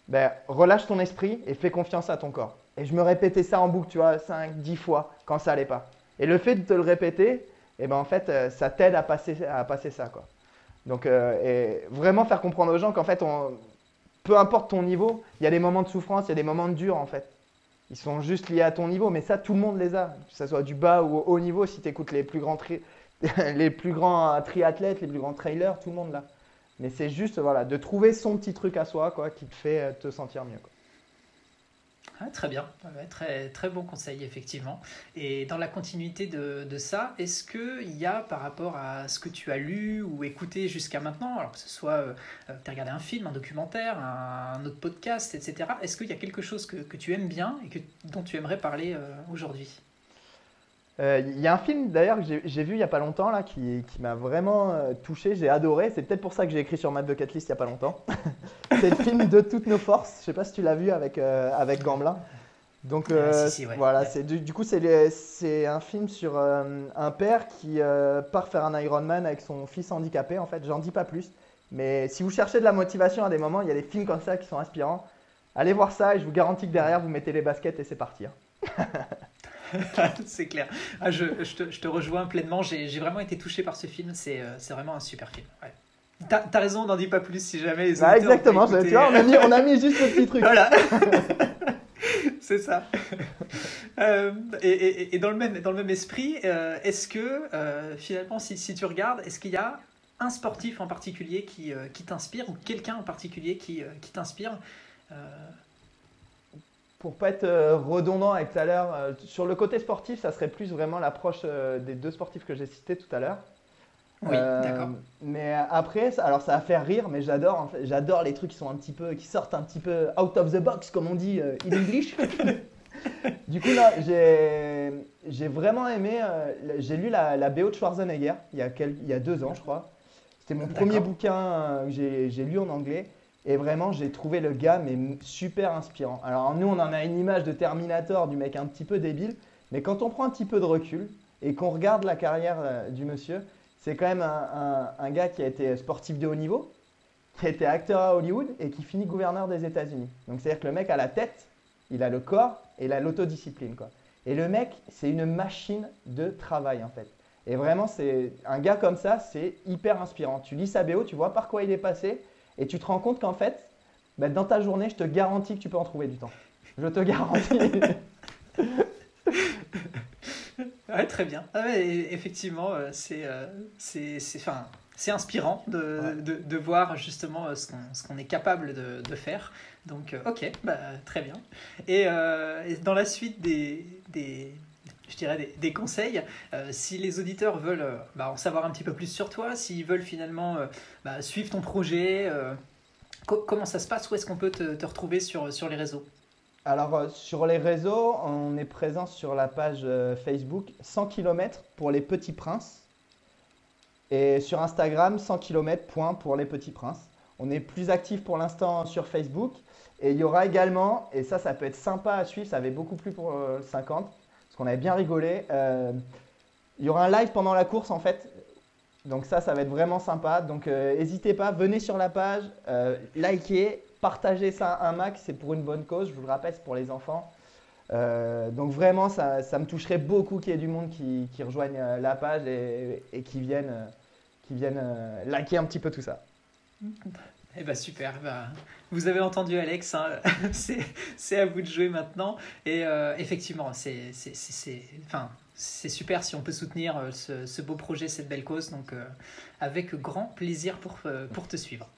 ben, relâche ton esprit et fais confiance à ton corps. Et je me répétais ça en boucle, tu vois, 5, 10 fois quand ça allait pas. Et le fait de te le répéter, et eh ben en fait, ça t'aide à passer, ça. Donc, euh, et vraiment faire comprendre aux gens qu'en fait, peu importe ton niveau, il y a des moments de souffrance, il y a des moments de dur en fait. Ils sont juste liés à ton niveau, mais ça, tout le monde les a. Que ce soit du bas ou au haut niveau, si tu écoutes les plus grands, (laughs) les plus grands triathlètes, les plus grands trailers, tout le monde l'a. Mais c'est juste voilà, de trouver son petit truc à soi quoi, qui te fait euh, te sentir mieux. Très bien, très, très bon conseil effectivement. Et dans la continuité de, de ça, est-ce qu'il y a par rapport à ce que tu as lu ou écouté jusqu'à maintenant, alors que ce soit euh, tu as regardé un film, un documentaire, un, autre podcast, etc., est-ce qu'il y a quelque chose que, que, tu aimes bien et que, dont tu aimerais parler euh, aujourd'hui? Il euh, y a un film d'ailleurs que j'ai vu il n'y a pas longtemps là, qui, qui m'a vraiment touché, j'ai adoré. C'est peut-être pour ça que j'ai écrit sur ma bucket list il n'y a pas longtemps. (laughs) c'est le film de toutes nos forces. Je sais pas si tu l'as vu avec, euh, avec Gamblin. Donc euh, voilà, c'est du, coup c'est un film sur un père qui part faire un Ironman avec son fils handicapé. En fait, j'en dis pas plus. Mais si vous cherchez de la motivation à des moments, il y a des films comme ça qui sont inspirants. allez voir ça et je vous garantis que derrière, vous mettez les baskets et c'est parti. Hein. (laughs) (laughs) c'est clair. Ah, je, te, rejoins pleinement. J'ai vraiment été touché par ce film. C'est vraiment un super film. T'as as raison, n'en dis pas plus si jamais les bah, Exactement, tu vois, on a, mis, on a mis juste le petit (laughs) truc. Voilà. (laughs) c'est ça. Euh, et, dans, le même, dans le même esprit, euh, est-ce que euh, finalement, si, si, tu regardes, est-ce qu'il y a un sportif en particulier qui, qui t'inspire ou quelqu'un en particulier qui, qui t'inspire? Pour pas être redondant avec tout à l'heure, sur le côté sportif, ça serait plus vraiment l'approche des deux sportifs que j'ai cités tout à l'heure. Oui, d'accord. Mais après, alors ça va faire rire, mais j'adore, j'adore les trucs qui sont un petit peu, qui sortent un petit peu out of the box, comme on dit in English. (laughs) du coup, là, j'ai vraiment aimé. Euh, j'ai lu la, la, BO de Schwarzenegger il y, a il y a deux ans, je crois. C'était mon premier bouquin euh, que j'ai lu en anglais. Et vraiment, j'ai trouvé le gars mais super inspirant. Alors, nous, on en a une image de Terminator, du mec un petit peu débile. Mais quand on prend un petit peu de recul et qu'on regarde la carrière euh, du monsieur, c'est quand même un, gars qui a été sportif de haut niveau, qui a été acteur à Hollywood et qui finit gouverneur des États-Unis. Donc, c'est-à-dire que le mec a la tête, il a le corps et il a l'autodiscipline. Et le mec, c'est une machine de travail en fait. Et vraiment, c'est un gars comme ça, c'est hyper inspirant. Tu lis sa BO, tu vois par quoi il est passé, et tu te rends compte qu'en fait, bah, dans ta journée, je te garantis que tu peux en trouver du temps. Je te garantis. (laughs) ouais, très bien. Ah effectivement, euh, euh, c'est c'est inspirant de, de, de, voir justement euh, ce qu'on est capable de, de, faire. Donc, ok, bah, très bien. Et, dans la suite des, des je dirais des, conseils, si les auditeurs veulent bah, en savoir un petit peu plus sur toi, s'ils veulent finalement bah, suivre ton projet, comment ça se passe Où est-ce qu'on peut te, retrouver sur, sur les réseaux? Alors, euh, sur les réseaux, on est présent sur la page euh, Facebook 100 km pour les petits princes. Et sur Instagram, 100 km point pour les petits princes. On est plus actif pour l'instant sur Facebook. Et il y aura également, et ça, ça peut être sympa à suivre, ça avait beaucoup plu pour 50, euh, parce qu'on avait bien rigolé. il y aura un live pendant la course en fait. Donc ça, ça va être vraiment sympa. Donc n'hésitez pas, venez sur la page, likez Partager ça un max, c'est pour une bonne cause. Je vous le rappelle, c'est pour les enfants. Euh, donc vraiment, ça, me toucherait beaucoup qu'il y ait du monde qui, qui rejoigne euh, la page et, qui viennent, euh, qui liker un petit peu tout ça. Eh ben super, bah, vous avez entendu Alex, hein. (laughs) c'est à vous de jouer maintenant. Et effectivement, c'est enfin, super si on peut soutenir ce, ce, beau projet, cette belle cause. Donc avec grand plaisir pour, pour te suivre.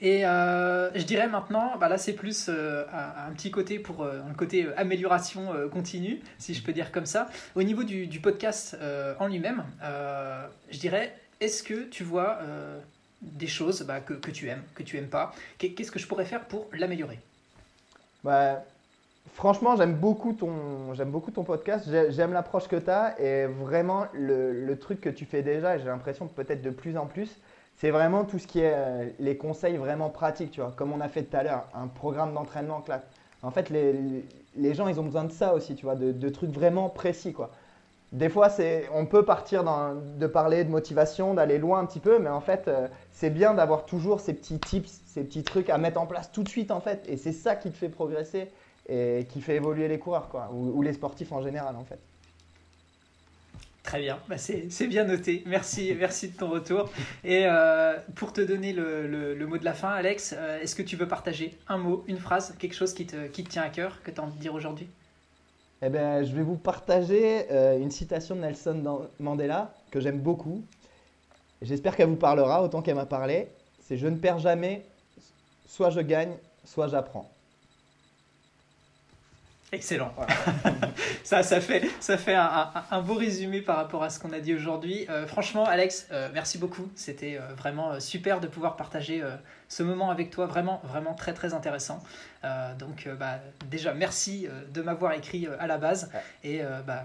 Et euh, je dirais maintenant, bah là c'est plus euh, un, petit côté pour euh, un côté amélioration continue, si je peux dire comme ça. Au niveau du, du podcast en lui-même, je dirais, est-ce que tu vois des choses bah, que, tu aimes, que tu aimes pas Qu'est-ce que je pourrais faire pour l'améliorer? Bah, Franchement, j'aime beaucoup, ton, beaucoup ton podcast, j'aime l'approche que tu as et vraiment le, truc que tu fais déjà, et j'ai l'impression peut-être de plus en plus, c'est vraiment tout ce qui est euh, les conseils vraiment pratiques, tu vois. Comme on a fait tout à l'heure, un programme d'entraînement. En fait, les, les, gens, ils ont besoin de ça aussi, tu vois, de, trucs vraiment précis, quoi. Des fois, c'est, on peut partir dans, de parler de motivation, d'aller loin un petit peu, mais en fait, euh, c'est bien d'avoir toujours ces petits tips, ces petits trucs à mettre en place tout de suite, en fait. Et c'est ça qui te fait progresser et qui fait évoluer les coureurs, quoi, ou les sportifs en général, en fait. Très bien, bah, c'est bien noté. Merci, (laughs) merci de ton retour. Et euh, pour te donner le, le, mot de la fin, Alex, euh, est-ce que tu veux partager un mot, une phrase, quelque chose qui te, qui te tient à cœur, que tu as envie de dire aujourd'hui? Eh ben, Je vais vous partager euh, une citation de Nelson Mandela que j'aime beaucoup. J'espère qu'elle vous parlera autant qu'elle m'a parlé. C'est Je ne perds jamais, soit je gagne, soit j'apprends. Excellent. (laughs) ça, ça fait, ça fait un, un, beau résumé par rapport à ce qu'on a dit aujourd'hui. Euh, franchement, Alex, euh, merci beaucoup. C'était euh, vraiment super de pouvoir partager ce moment avec toi. Vraiment, vraiment très, très intéressant. donc, bah, déjà, merci de m'avoir écrit à la base et bah,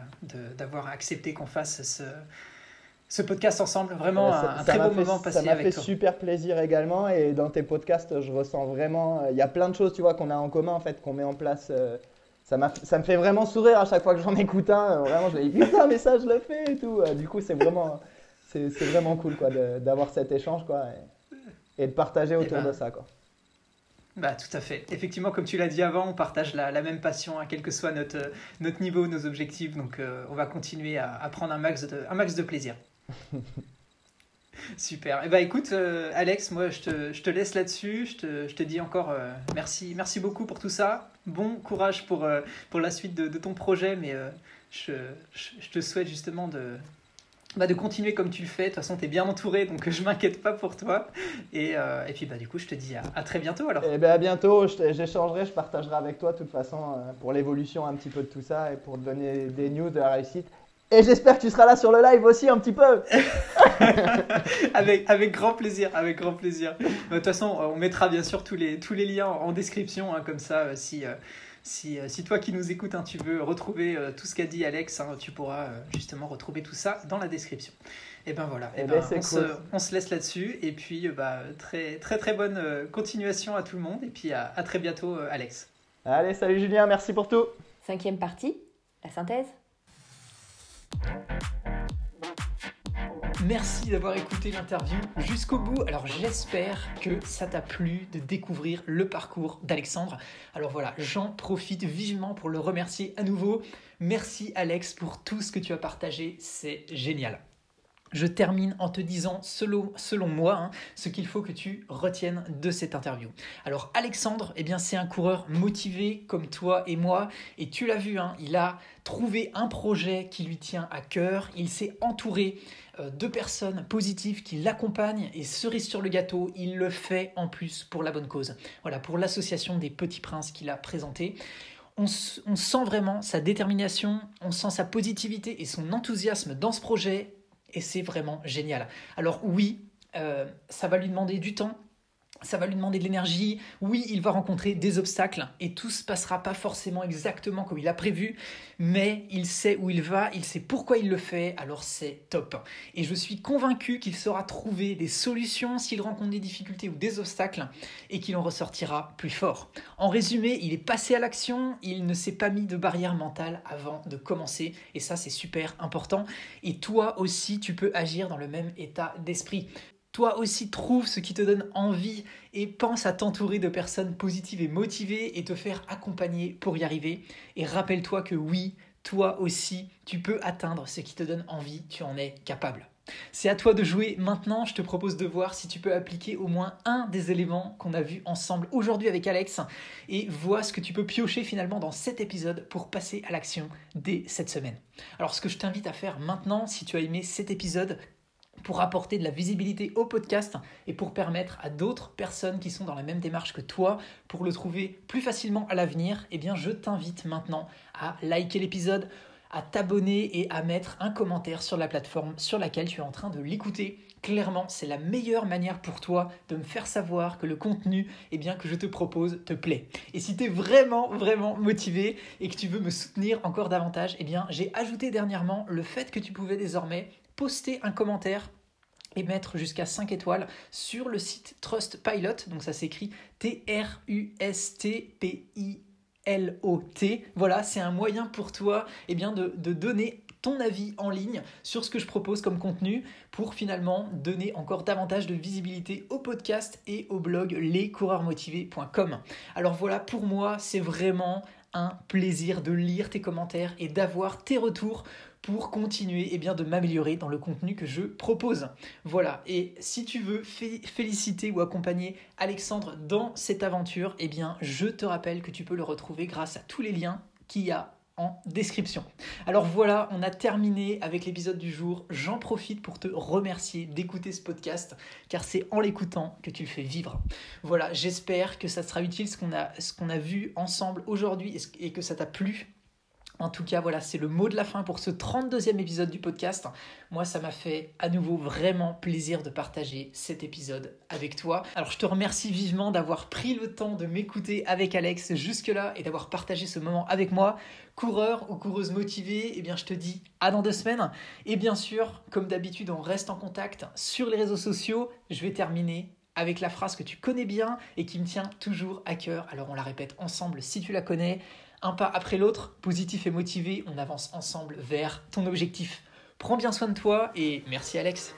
d'avoir accepté qu'on fasse ce, ce podcast ensemble. Vraiment un, très beau moment passé avec toi. Ça m'a fait super plaisir également. Et dans tes podcasts, je ressens vraiment. Il y a plein de choses, tu vois, qu'on a en commun, en fait, qu'on met en place ça, ça me fait vraiment sourire à chaque fois que j'en écoute un. Euh, vraiment, je me dis putain, mais ça, je le fais et tout. Euh, du coup, c'est vraiment, c'est, vraiment cool quoi, d'avoir cet échange quoi, et, de partager autour eh ben, de ça. Quoi. Bah, tout à fait. Effectivement, comme tu l'as dit avant, on partage la, même passion, hein, quel que soit notre, notre niveau, nos objectifs. Donc, on va continuer à, à prendre un max de, un max de plaisir. (laughs) Super. Et eh ben, écoute, euh, Alex, moi je te, je te laisse là-dessus. Je te, je te, dis encore euh, merci, merci beaucoup pour tout ça. Bon courage pour, euh, pour la suite de, de, ton projet, mais je, je, te souhaite justement de, bah, de continuer comme tu le fais. De toute façon, tu es bien entouré, donc je m'inquiète pas pour toi. Et, et, puis bah, du coup, je te dis à, à très bientôt alors. Eh ben, à bientôt, j'échangerai, je partagerai avec toi de toute façon pour l'évolution un petit peu de tout ça et pour te donner des news de la réussite. Et j'espère que tu seras là sur le live aussi un petit peu. (laughs) (laughs) avec, avec grand plaisir, avec grand plaisir. De toute façon, on mettra bien sûr tous les, tous les liens en description, hein, comme ça, euh, si, euh, si, euh, si, toi qui nous écoutes, hein, tu veux retrouver tout ce qu'a dit Alex, hein, tu pourras justement retrouver tout ça dans la description. Et ben voilà, et, eh ben, ben, on, se, on, se, laisse là-dessus. Et puis, bah, très, très très bonne continuation à tout le monde. Et puis à, à très bientôt, Alex. Allez, salut Julien, merci pour tout. Cinquième partie, la synthèse. Merci d'avoir écouté l'interview jusqu'au bout. Alors j'espère que ça t'a plu de découvrir le parcours d'Alexandre. Alors voilà, j'en profite vivement pour le remercier à nouveau. Merci Alex pour tout ce que tu as partagé, c'est génial. Je termine en te disant, selon, moi, hein, ce qu'il faut que tu retiennes de cette interview. Alors Alexandre, eh bien c'est un coureur motivé comme toi et moi, et tu l'as vu, hein, il a trouvé un projet qui lui tient à cœur, il s'est entouré de personnes positives qui l'accompagnent, et cerise sur le gâteau, il le fait en plus pour la bonne cause. Voilà, pour l'association des Petits Princes qu'il a présenté. On, on, sent vraiment sa détermination, on sent sa positivité et son enthousiasme dans ce projet et c'est vraiment génial. Alors oui, euh, ça va lui demander du temps, ça va lui demander de l'énergie. Oui, il va rencontrer des obstacles et tout se passera pas forcément exactement comme il a prévu, mais il sait où il va, il sait pourquoi il le fait, alors c'est top. Et je suis convaincu qu'il saura trouver des solutions s'il rencontre des difficultés ou des obstacles et qu'il en ressortira plus fort. En résumé, il est passé à l'action, il ne s'est pas mis de barrière mentale avant de commencer et ça c'est super important. Et toi aussi, tu peux agir dans le même état d'esprit. Toi aussi, trouve ce qui te donne envie et pense à t'entourer de personnes positives et motivées et te faire accompagner pour y arriver. Et rappelle-toi que oui, toi aussi, tu peux atteindre ce qui te donne envie, tu en es capable. C'est à toi de jouer maintenant, je te propose de voir si tu peux appliquer au moins un des éléments qu'on a vus ensemble aujourd'hui avec Alex et vois ce que tu peux piocher finalement dans cet épisode pour passer à l'action dès cette semaine. Alors ce que je t'invite à faire maintenant, si tu as aimé cet épisode, pour apporter de la visibilité au podcast et pour permettre à d'autres personnes qui sont dans la même démarche que toi pour le trouver plus facilement à l'avenir, eh bien je t'invite maintenant à liker l'épisode, à t'abonner et à mettre un commentaire sur la plateforme sur laquelle tu es en train de l'écouter. Clairement, c'est la meilleure manière pour toi de me faire savoir que le contenu eh bien, que je te propose te plaît. Et si tu es vraiment, vraiment motivé et que tu veux me soutenir encore davantage, eh j'ai ajouté dernièrement le fait que tu pouvais désormais poster un commentaire et mettre jusqu'à 5 étoiles sur le site Trustpilot. Donc ça s'écrit T-R-U-S-T-P-I-L-O-T. Voilà, c'est un moyen pour toi eh bien, de donner ton avis en ligne sur ce que je propose comme contenu pour finalement donner encore davantage de visibilité au podcast et au blog lescoureursmotivés.com. Alors voilà, pour moi, c'est vraiment un plaisir de lire tes commentaires et d'avoir tes retours pour continuer eh bien, de m'améliorer dans le contenu que je propose. Voilà, et si tu veux féliciter ou accompagner Alexandre dans cette aventure, eh bien, je te rappelle que tu peux le retrouver grâce à tous les liens qu'il y a en description. Alors voilà, on a terminé avec l'épisode du jour. J'en profite pour te remercier d'écouter ce podcast, car c'est en l'écoutant que tu le fais vivre. Voilà, j'espère que ça sera utile ce qu'on a, ce qu'on a vu ensemble aujourd'hui et que ça t'a plu en tout cas, voilà, c'est le mot de la fin pour ce 32e épisode du podcast. Moi, ça m'a fait à nouveau vraiment plaisir de partager cet épisode avec toi. Alors, je te remercie vivement d'avoir pris le temps de m'écouter avec Alex jusque-là et d'avoir partagé ce moment avec moi. Coureur ou coureuse motivée, eh bien, je te dis à dans deux semaines. Et bien sûr, comme d'habitude, on reste en contact sur les réseaux sociaux. Je vais terminer avec la phrase que tu connais bien et qui me tient toujours à cœur. Alors, on la répète ensemble si tu la connais un pas après l'autre, positif et motivé, on avance ensemble vers ton objectif. Prends bien soin de toi et merci Alex.